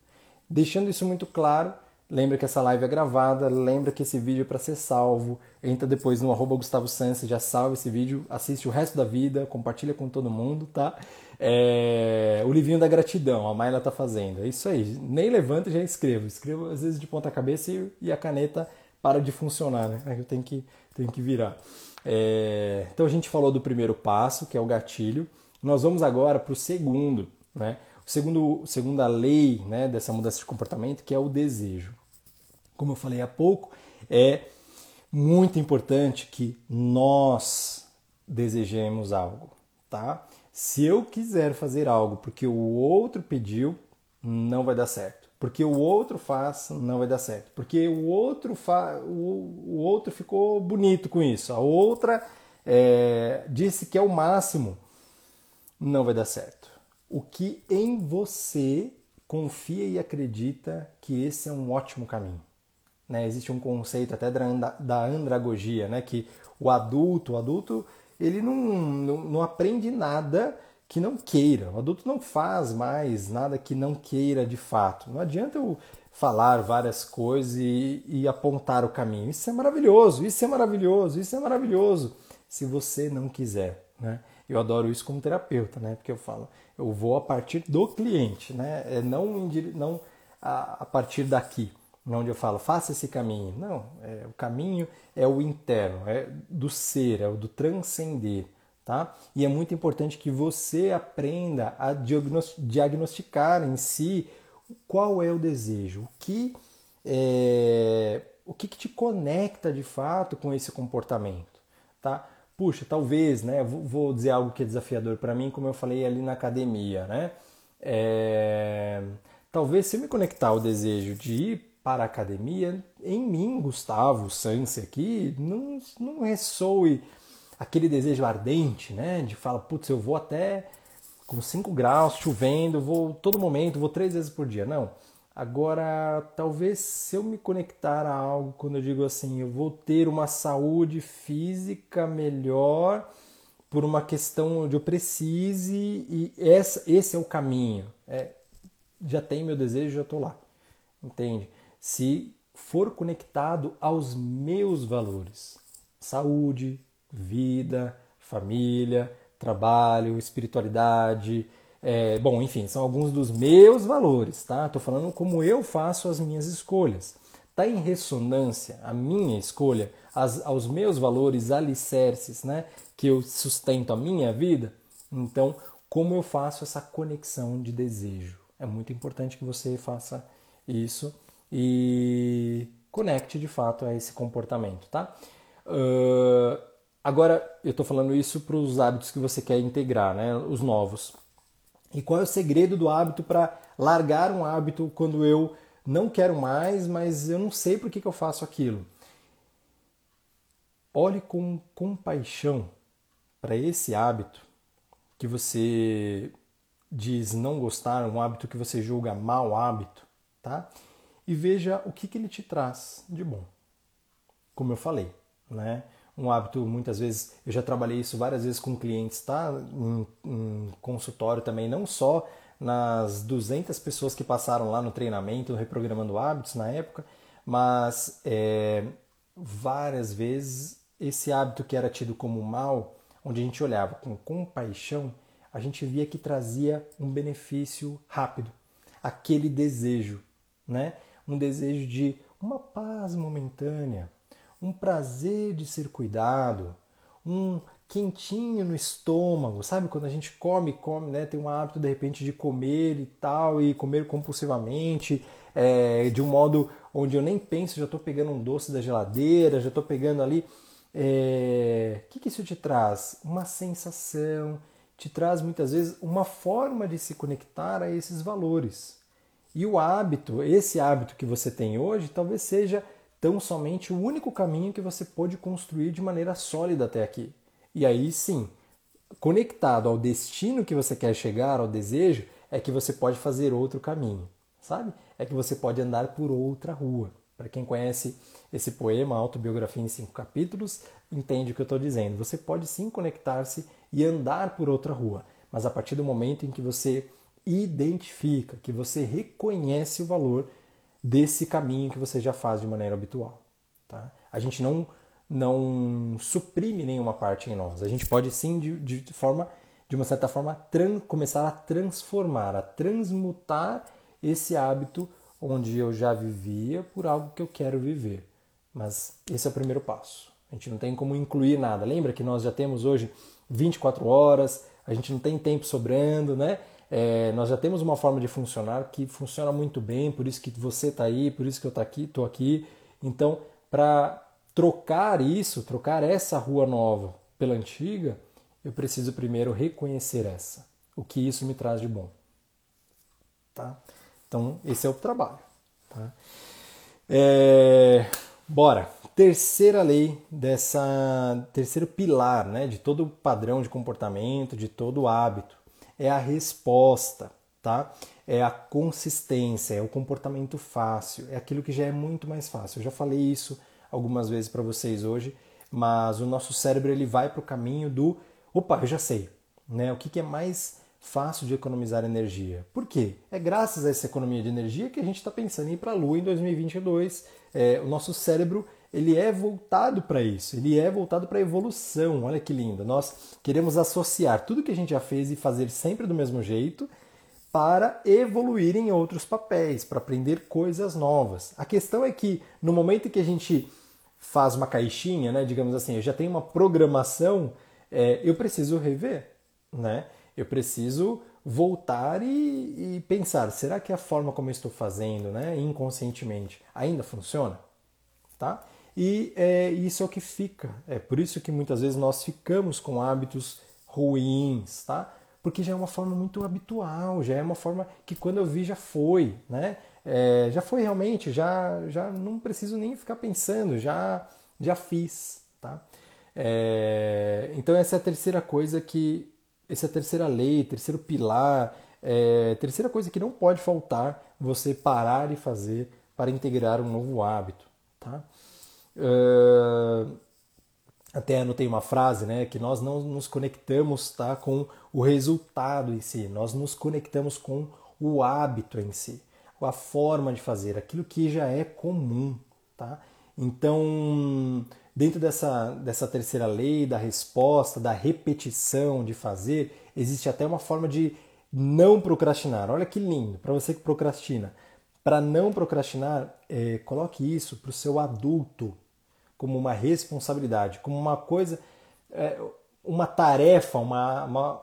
[SPEAKER 1] Deixando isso muito claro, lembra que essa live é gravada, lembra que esse vídeo é para ser salvo. Entra depois no arroba Gustavo já salva esse vídeo, assiste o resto da vida, compartilha com todo mundo, tá? É... O livrinho da gratidão, a Mayla tá fazendo. É isso aí. Nem levanta já escrevo. Escrevo às vezes de ponta cabeça e, e a caneta para de funcionar, né? Eu tenho que, tenho que virar. É... Então a gente falou do primeiro passo, que é o gatilho. Nós vamos agora para o segundo, né? Segundo, segunda lei né, dessa mudança de comportamento, que é o desejo. Como eu falei há pouco, é muito importante que nós desejemos algo, tá? Se eu quiser fazer algo porque o outro pediu, não vai dar certo. Porque o outro faz, não vai dar certo. Porque o outro fa... o outro ficou bonito com isso. A outra é, disse que é o máximo, não vai dar certo o que em você confia e acredita que esse é um ótimo caminho. Né? Existe um conceito até da andragogia, né? que o adulto, o adulto, ele não, não, não aprende nada que não queira. O adulto não faz mais nada que não queira de fato. Não adianta eu falar várias coisas e, e, apontar o caminho. Isso é maravilhoso, isso é maravilhoso, isso é maravilhoso. Se você não quiser, né? Eu adoro isso como terapeuta, né? Porque eu falo, eu vou a partir do cliente, né? É não, não a, a partir daqui, onde eu falo, faça esse caminho. Não, é, o caminho é o interno, é do ser, é o do transcender, tá? E é muito importante que você aprenda a diagnosticar em si qual é o desejo, o que é, o que, que te conecta de fato com esse comportamento, tá? Puxa, talvez, né? Vou dizer algo que é desafiador para mim, como eu falei ali na academia, né? É... Talvez se eu me conectar ao desejo de ir para a academia, em mim, Gustavo Sanse aqui, não, não ressoe aquele desejo ardente, né? De falar, putz, eu vou até com 5 graus, chovendo, vou todo momento, vou três vezes por dia. Não. Agora, talvez se eu me conectar a algo, quando eu digo assim, eu vou ter uma saúde física melhor por uma questão de eu precise e essa, esse é o caminho. É, já tem meu desejo, já estou lá. Entende? Se for conectado aos meus valores, saúde, vida, família, trabalho, espiritualidade, é, bom, enfim, são alguns dos meus valores, tá? Estou falando como eu faço as minhas escolhas. Está em ressonância a minha escolha as, aos meus valores alicerces, né? Que eu sustento a minha vida. Então, como eu faço essa conexão de desejo? É muito importante que você faça isso e conecte de fato a esse comportamento, tá? Uh, agora, eu estou falando isso para os hábitos que você quer integrar, né? Os novos. E qual é o segredo do hábito para largar um hábito quando eu não quero mais, mas eu não sei por que, que eu faço aquilo? Olhe com compaixão para esse hábito que você diz não gostar, um hábito que você julga mau hábito, tá? E veja o que, que ele te traz de bom. Como eu falei, né? Um hábito, muitas vezes, eu já trabalhei isso várias vezes com clientes, tá? Em, em, consultório também, não só nas 200 pessoas que passaram lá no treinamento, Reprogramando Hábitos na época, mas é, várias vezes esse hábito que era tido como mal, onde a gente olhava com compaixão, a gente via que trazia um benefício rápido, aquele desejo, né? Um desejo de uma paz momentânea, um prazer de ser cuidado, um quentinho no estômago, sabe? Quando a gente come, come, né? Tem um hábito de repente de comer e tal, e comer compulsivamente, é, de um modo onde eu nem penso, já estou pegando um doce da geladeira, já estou pegando ali. O é... que, que isso te traz? Uma sensação, te traz muitas vezes uma forma de se conectar a esses valores. E o hábito, esse hábito que você tem hoje, talvez seja tão somente o único caminho que você pôde construir de maneira sólida até aqui. E aí sim, conectado ao destino que você quer chegar, ao desejo, é que você pode fazer outro caminho, sabe? É que você pode andar por outra rua. Para quem conhece esse poema, Autobiografia em Cinco Capítulos, entende o que eu estou dizendo. Você pode sim conectar-se e andar por outra rua, mas a partir do momento em que você identifica, que você reconhece o valor desse caminho que você já faz de maneira habitual. Tá? A gente não, não suprime nenhuma parte em nós. A gente pode sim, de, de forma, de uma certa forma, tran, começar a transformar, a transmutar esse hábito onde eu já vivia por algo que eu quero viver. Mas esse é o primeiro passo. A gente não tem como incluir nada. Lembra que nós já temos hoje 24 horas, a gente não tem tempo sobrando, né? É, nós já temos uma forma de funcionar que funciona muito bem, por isso que você está aí, por isso que eu estou tá aqui, aqui. Então, para trocar isso, trocar essa rua nova pela antiga, eu preciso primeiro reconhecer essa, o que isso me traz de bom. Tá? Então, esse é o trabalho. Tá? É, bora. Terceira lei dessa terceiro pilar, né, de todo padrão de comportamento, de todo hábito é a resposta, tá? É a consistência, é o comportamento fácil, é aquilo que já é muito mais fácil. Eu já falei isso algumas vezes para vocês hoje, mas o nosso cérebro ele vai para o caminho do, opa, eu já sei, né? O que, que é mais fácil de economizar energia? Por quê? É graças a essa economia de energia que a gente está pensando em ir para a Lua em 2022. É, o nosso cérebro ele é voltado para isso, ele é voltado para a evolução. Olha que lindo. Nós queremos associar tudo que a gente já fez e fazer sempre do mesmo jeito para evoluir em outros papéis, para aprender coisas novas. A questão é que no momento que a gente faz uma caixinha, né, digamos assim, eu já tenho uma programação, é, eu preciso rever, né? Eu preciso voltar e, e pensar, será que a forma como eu estou fazendo, né, inconscientemente, ainda funciona? tá? E é, isso é o que fica. É por isso que muitas vezes nós ficamos com hábitos ruins, tá? Porque já é uma forma muito habitual, já é uma forma que quando eu vi já foi, né? É, já foi realmente, já, já não preciso nem ficar pensando, já, já fiz, tá? É, então essa é a terceira coisa que, essa é a terceira lei, terceiro pilar, é, terceira coisa que não pode faltar você parar e fazer para integrar um novo hábito, tá? Uh, até anotei uma frase, né, que nós não nos conectamos, tá, com o resultado em si, nós nos conectamos com o hábito em si, a forma de fazer, aquilo que já é comum, tá? Então, dentro dessa, dessa terceira lei, da resposta, da repetição de fazer, existe até uma forma de não procrastinar. Olha que lindo, para você que procrastina. Para não procrastinar, é, coloque isso para o seu adulto como uma responsabilidade, como uma coisa, é, uma tarefa, uma, uma,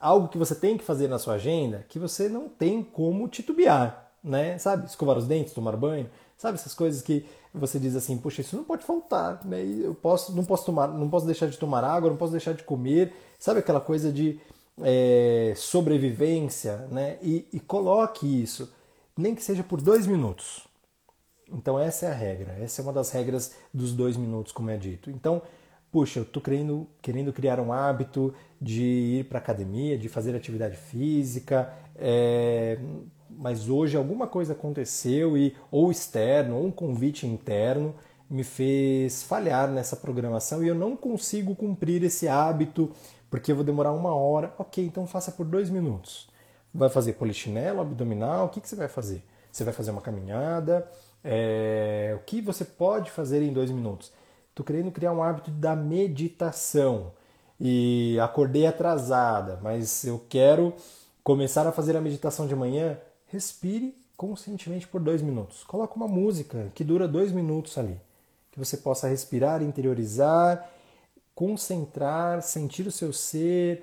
[SPEAKER 1] algo que você tem que fazer na sua agenda que você não tem como titubear, né? Sabe? Escovar os dentes, tomar banho, sabe essas coisas que você diz assim, puxa, isso não pode faltar, né? Eu posso, não posso tomar, não posso deixar de tomar água, não posso deixar de comer, sabe aquela coisa de é, sobrevivência, né? E, e coloque isso, nem que seja por dois minutos. Então essa é a regra, essa é uma das regras dos dois minutos, como é dito. Então, puxa, eu estou querendo, querendo criar um hábito de ir para academia, de fazer atividade física, é, mas hoje alguma coisa aconteceu e ou externo ou um convite interno me fez falhar nessa programação e eu não consigo cumprir esse hábito porque eu vou demorar uma hora. Ok, então faça por dois minutos. Vai fazer polichinelo, abdominal? O que, que você vai fazer? Você vai fazer uma caminhada? É, o que você pode fazer em dois minutos? Estou querendo criar um hábito da meditação e acordei atrasada, mas eu quero começar a fazer a meditação de manhã. Respire conscientemente por dois minutos. Coloque uma música que dura dois minutos ali, que você possa respirar, interiorizar, concentrar, sentir o seu ser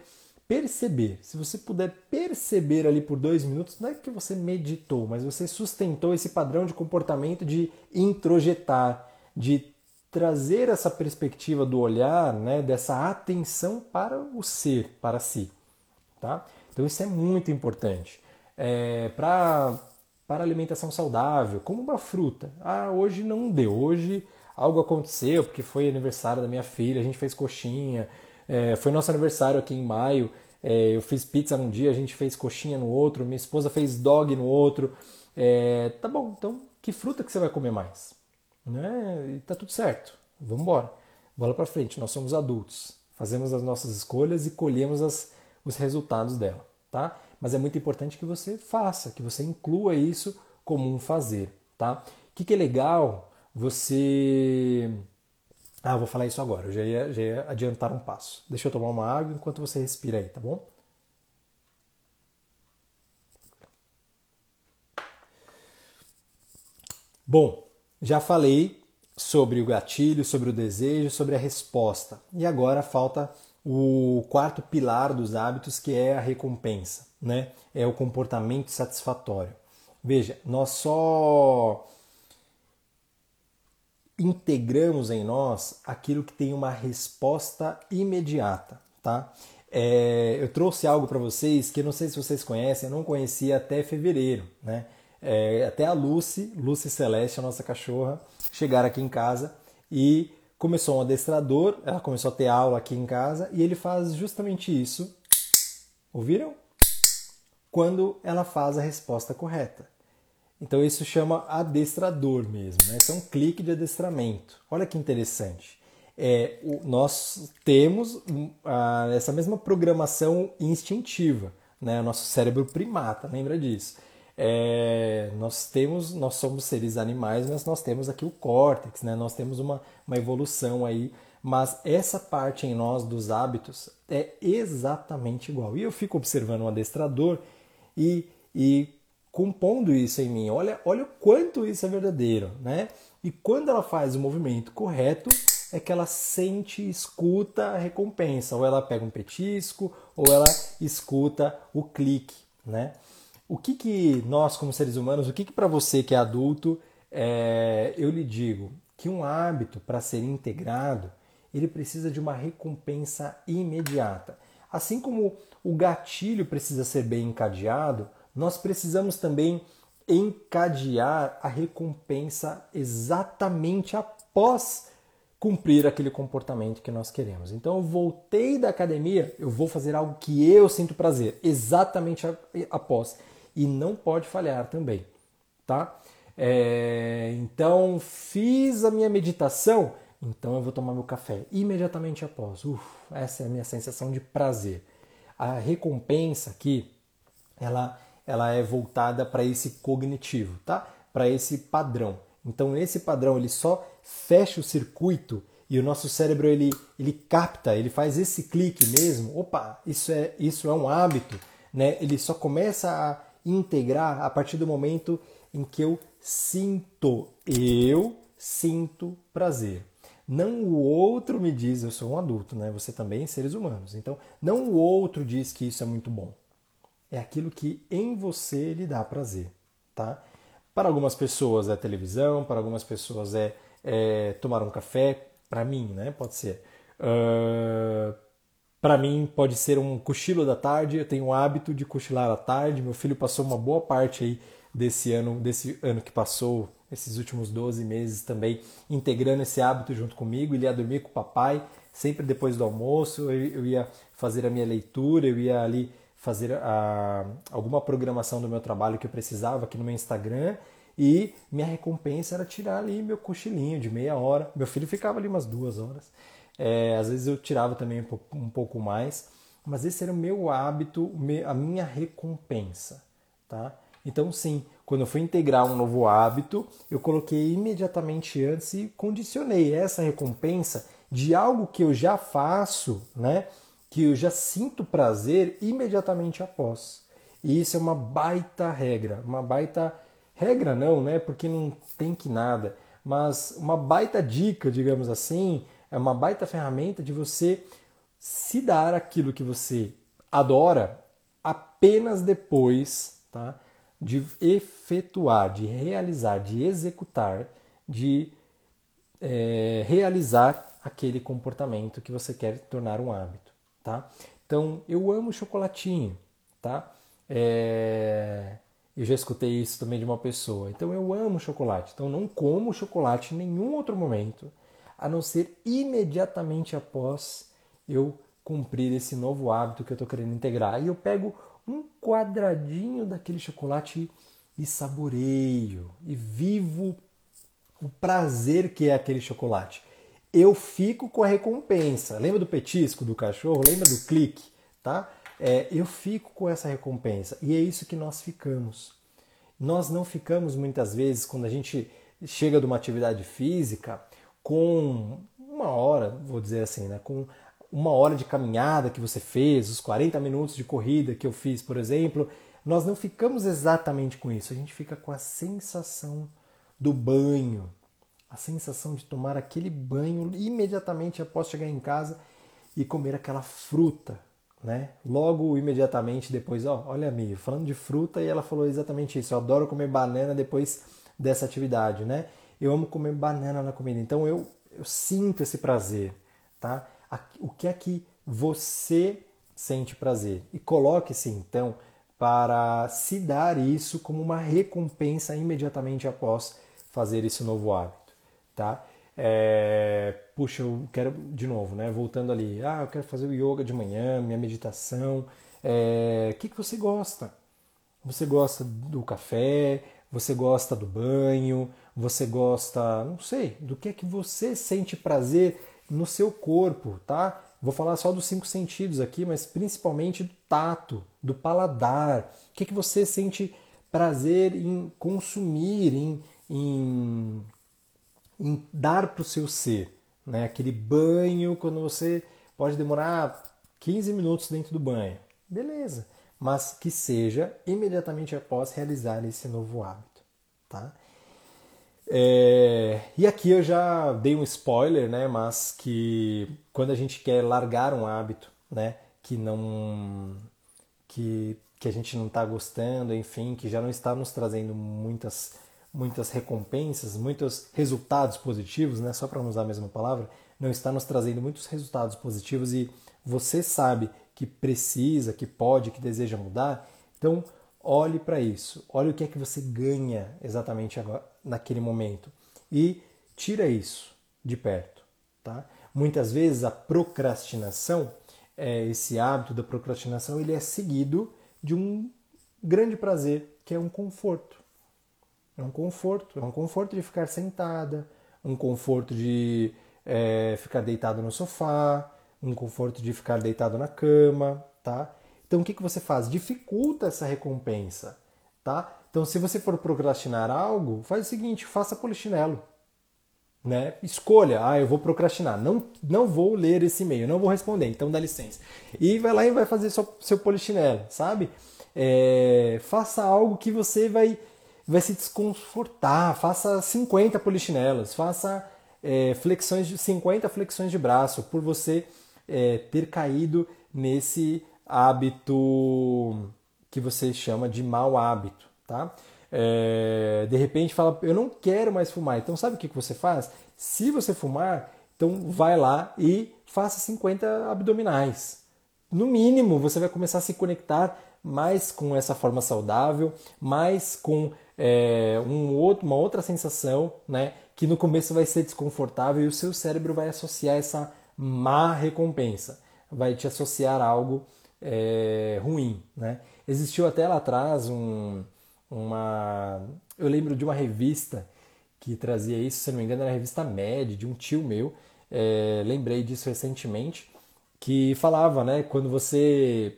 [SPEAKER 1] perceber. Se você puder perceber ali por dois minutos, não é que você meditou, mas você sustentou esse padrão de comportamento de introjetar, de trazer essa perspectiva do olhar, né, dessa atenção para o ser, para si. Tá? Então isso é muito importante. É, para para alimentação saudável, como uma fruta. Ah, hoje não deu, hoje algo aconteceu porque foi aniversário da minha filha, a gente fez coxinha, é, foi nosso aniversário aqui em maio, é, eu fiz pizza num dia, a gente fez coxinha no outro, minha esposa fez dog no outro. É, tá bom, então que fruta que você vai comer mais? Né? E tá tudo certo, vamos embora. Bola para frente, nós somos adultos, fazemos as nossas escolhas e colhemos as, os resultados dela, tá? Mas é muito importante que você faça, que você inclua isso como um fazer, tá? O que, que é legal você ah, vou falar isso agora, eu já ia, já ia adiantar um passo. Deixa eu tomar uma água enquanto você respira aí, tá bom? Bom, já falei sobre o gatilho, sobre o desejo, sobre a resposta. E agora falta o quarto pilar dos hábitos, que é a recompensa, né? É o comportamento satisfatório. Veja, nós só integramos em nós aquilo que tem uma resposta imediata, tá? É, eu trouxe algo para vocês que não sei se vocês conhecem, eu não conhecia até fevereiro, né? É, até a Lucy, Lucy Celeste, a nossa cachorra, chegar aqui em casa e começou um adestrador, ela começou a ter aula aqui em casa e ele faz justamente isso. Ouviram? Quando ela faz a resposta correta. Então isso chama adestrador mesmo, né? É um clique de adestramento. Olha que interessante. É, o, nós temos a, essa mesma programação instintiva, né? O nosso cérebro primata, lembra disso? É, nós temos, nós somos seres animais, mas nós temos aqui o córtex, né? Nós temos uma, uma evolução aí, mas essa parte em nós dos hábitos é exatamente igual. E eu fico observando um adestrador e, e compondo isso em mim. Olha, olha o quanto isso é verdadeiro, né? E quando ela faz o movimento correto, é que ela sente, escuta a recompensa. Ou ela pega um petisco, ou ela escuta o clique, né? O que que nós, como seres humanos, o que que para você que é adulto é, eu lhe digo que um hábito, para ser integrado, ele precisa de uma recompensa imediata. Assim como o gatilho precisa ser bem encadeado, nós precisamos também encadear a recompensa exatamente após cumprir aquele comportamento que nós queremos. Então eu voltei da academia, eu vou fazer algo que eu sinto prazer, exatamente após. E não pode falhar também, tá? É, então fiz a minha meditação, então eu vou tomar meu café imediatamente após. Uf, essa é a minha sensação de prazer. A recompensa aqui, ela, ela é voltada para esse cognitivo, tá? Para esse padrão. Então esse padrão ele só fecha o circuito e o nosso cérebro ele, ele capta, ele faz esse clique mesmo. Opa, isso é isso é um hábito, né? Ele só começa a integrar a partir do momento em que eu sinto, eu sinto prazer. Não o outro me diz, eu sou um adulto, né? Você também, seres humanos. Então, não o outro diz que isso é muito bom. É aquilo que em você lhe dá prazer, tá? Para algumas pessoas é televisão, para algumas pessoas é, é tomar um café. Para mim, né? Pode ser. Uh, para mim, pode ser um cochilo da tarde. Eu tenho o hábito de cochilar à tarde. Meu filho passou uma boa parte aí desse ano, desse ano que passou, esses últimos 12 meses também, integrando esse hábito junto comigo. Ele ia dormir com o papai, sempre depois do almoço. Eu, ia fazer a minha leitura, eu ia ali fazer a, alguma programação do meu trabalho que eu precisava aqui no meu Instagram e minha recompensa era tirar ali meu cochilinho de meia hora. Meu filho ficava ali umas duas horas. É, às vezes eu tirava também um pouco mais, mas esse era o meu hábito, a minha recompensa, tá? Então sim, quando eu fui integrar um novo hábito, eu coloquei imediatamente antes e condicionei essa recompensa de algo que eu já faço, né? Que eu já sinto prazer imediatamente após. E isso é uma baita regra, uma baita regra não, né? Porque não tem que nada, mas uma baita dica, digamos assim, é uma baita ferramenta de você se dar aquilo que você adora apenas depois, tá? De efetuar, de realizar, de executar, de é, realizar aquele comportamento que você quer tornar um hábito tá? Então, eu amo chocolatinho, tá? É... Eu já escutei isso também de uma pessoa. Então, eu amo chocolate. Então, não como chocolate em nenhum outro momento, a não ser imediatamente após eu cumprir esse novo hábito que eu estou querendo integrar. E eu pego um quadradinho daquele chocolate e saboreio e vivo o prazer que é aquele chocolate eu fico com a recompensa. Lembra do petisco do cachorro? Lembra do clique? Tá? É, eu fico com essa recompensa. E é isso que nós ficamos. Nós não ficamos muitas vezes, quando a gente chega de uma atividade física, com uma hora, vou dizer assim, né? com uma hora de caminhada que você fez, os 40 minutos de corrida que eu fiz, por exemplo, nós não ficamos exatamente com isso. A gente fica com a sensação do banho, a sensação de tomar aquele banho imediatamente após chegar em casa e comer aquela fruta, né? Logo imediatamente depois, ó, olha a Mia, falando de fruta e ela falou exatamente isso. Eu adoro comer banana depois dessa atividade, né? Eu amo comer banana na comida. Então eu, eu sinto esse prazer, tá? O que é que você sente prazer? E coloque-se então para se dar isso como uma recompensa imediatamente após fazer esse novo hábito tá? É, puxa, eu quero, de novo, né? Voltando ali, ah, eu quero fazer o yoga de manhã, minha meditação. É, o que, que você gosta? Você gosta do café? Você gosta do banho? Você gosta, não sei, do que é que você sente prazer no seu corpo, tá? Vou falar só dos cinco sentidos aqui, mas principalmente do tato, do paladar. O que, é que você sente prazer em consumir, em, em em dar para o seu ser. Né? Aquele banho, quando você pode demorar 15 minutos dentro do banho. Beleza. Mas que seja imediatamente após realizar esse novo hábito. Tá? É, e aqui eu já dei um spoiler, né? Mas que quando a gente quer largar um hábito, né? Que não. Que, que a gente não está gostando, enfim, que já não está nos trazendo muitas muitas recompensas, muitos resultados positivos, né? Só para usar a mesma palavra, não está nos trazendo muitos resultados positivos e você sabe que precisa, que pode, que deseja mudar, então olhe para isso. Olhe o que é que você ganha exatamente agora, naquele momento e tira isso de perto, tá? Muitas vezes a procrastinação, é, esse hábito da procrastinação, ele é seguido de um grande prazer, que é um conforto. É um conforto, é um conforto de ficar sentada, um conforto de é, ficar deitado no sofá, um conforto de ficar deitado na cama, tá? Então o que, que você faz? Dificulta essa recompensa, tá? Então se você for procrastinar algo, faz o seguinte, faça polichinelo. Né? Escolha, ah, eu vou procrastinar, não, não vou ler esse e-mail, não vou responder, então dá licença. E vai lá e vai fazer seu, seu polichinelo, sabe? É, faça algo que você vai, vai se desconfortar, faça 50 polichinelos, faça é, flexões de 50 flexões de braço por você é, ter caído nesse hábito que você chama de mau hábito, tá? É, de repente fala, eu não quero mais fumar. Então sabe o que você faz? Se você fumar, então vai lá e faça 50 abdominais. No mínimo, você vai começar a se conectar mais com essa forma saudável, mais com é, um outro, uma outra sensação, né? Que no começo vai ser desconfortável e o seu cérebro vai associar essa má recompensa, vai te associar a algo é, ruim. Né? Existiu até lá atrás um, uma. Eu lembro de uma revista que trazia isso, se não me engano, era a revista Med, de um tio meu. É, lembrei disso recentemente, que falava, né, quando você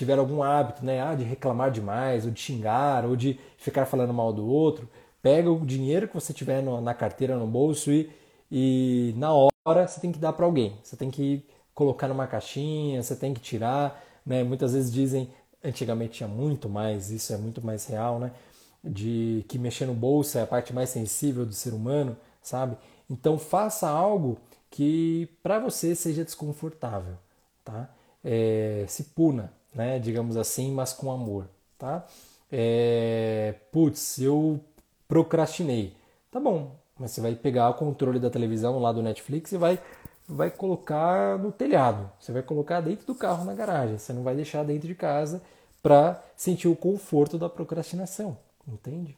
[SPEAKER 1] tiver algum hábito, né, ah, de reclamar demais, ou de xingar, ou de ficar falando mal do outro, pega o dinheiro que você tiver no, na carteira, no bolso e, e na hora você tem que dar para alguém. Você tem que colocar numa caixinha, você tem que tirar, né? Muitas vezes dizem, antigamente tinha muito mais, isso é muito mais real, né? De que mexer no bolso é a parte mais sensível do ser humano, sabe? Então faça algo que para você seja desconfortável, tá? É, se puna, né? Digamos assim, mas com amor, tá? É, putz, eu procrastinei. Tá bom, mas você vai pegar o controle da televisão lá do Netflix e vai, vai colocar no telhado. Você vai colocar dentro do carro na garagem. Você não vai deixar dentro de casa para sentir o conforto da procrastinação. Entende?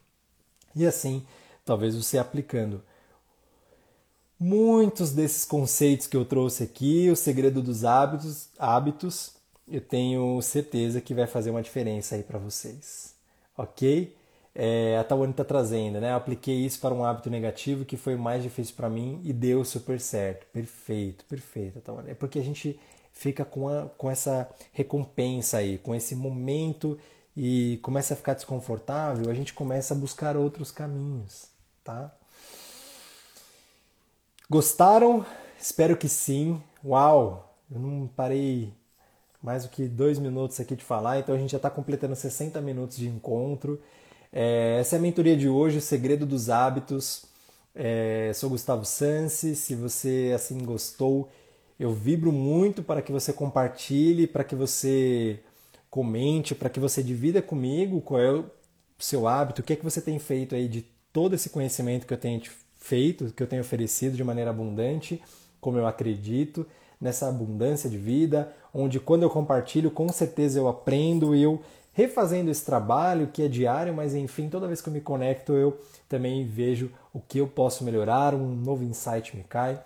[SPEAKER 1] E assim, talvez você aplicando muitos desses conceitos que eu trouxe aqui, o segredo dos hábitos, hábitos, eu tenho certeza que vai fazer uma diferença aí para vocês. Ok? é, a Tawane está trazendo, né? Eu apliquei isso para um hábito negativo que foi mais difícil para mim e deu super certo. Perfeito, perfeito, Tawane. É porque a gente fica com, a, com essa recompensa aí, com esse momento e começa a ficar desconfortável, a gente começa a buscar outros caminhos, tá? Gostaram? Espero que sim. Uau! Eu não parei mais do que dois minutos aqui de falar, então a gente já está completando 60 minutos de encontro. É, essa é a mentoria de hoje, o segredo dos hábitos. É, sou Gustavo Sansi. Se você assim gostou, eu vibro muito para que você compartilhe, para que você comente, para que você divida comigo qual é o seu hábito, o que é que você tem feito aí de todo esse conhecimento que eu tenho feito, que eu tenho oferecido de maneira abundante, como eu acredito nessa abundância de vida, onde quando eu compartilho, com certeza eu aprendo, eu refazendo esse trabalho que é diário, mas enfim, toda vez que eu me conecto eu também vejo o que eu posso melhorar, um novo insight me cai.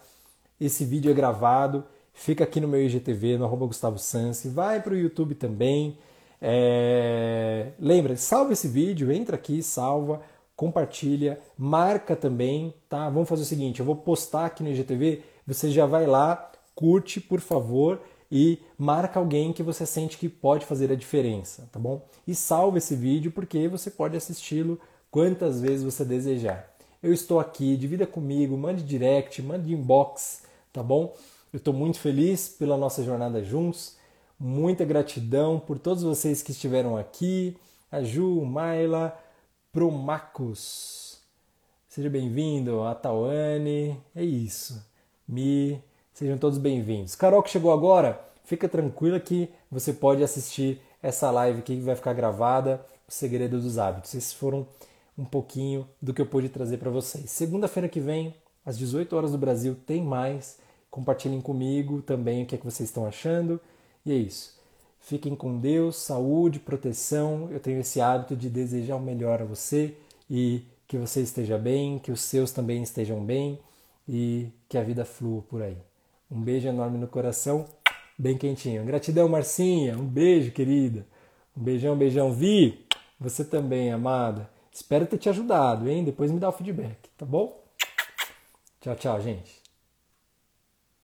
[SPEAKER 1] Esse vídeo é gravado, fica aqui no meu IGTV, no arroba Gustavo Sansi, vai para o YouTube também. É... Lembra, salva esse vídeo, entra aqui, salva, compartilha, marca também, tá? Vamos fazer o seguinte, eu vou postar aqui no IGTV, você já vai lá, curte, por favor, e marca alguém que você sente que pode fazer a diferença, tá bom? E salve esse vídeo porque você pode assisti-lo quantas vezes você desejar. Eu estou aqui, divida comigo, mande direct, mande inbox, tá bom? Eu estou muito feliz pela nossa jornada juntos. Muita gratidão por todos vocês que estiveram aqui. A Ju, Maila, Promacos. Seja bem-vindo, a Tawane. É isso. Mi, Sejam todos bem-vindos. Carol que chegou agora, fica tranquila que você pode assistir essa live que vai ficar gravada, O Segredo dos Hábitos. Esses foram um pouquinho do que eu pude trazer para vocês. Segunda-feira que vem, às 18 horas do Brasil, tem mais. Compartilhem comigo também o que é que vocês estão achando. E é isso. Fiquem com Deus, saúde, proteção. Eu tenho esse hábito de desejar o melhor a você e que você esteja bem, que os seus também estejam bem e que a vida flua por aí. Um beijo enorme no coração, bem quentinho. Gratidão, Marcinha. Um beijo, querida. Um beijão, beijão. Vi, você também, amada. Espero ter te ajudado, hein? Depois me dá o feedback, tá bom? Tchau, tchau, gente.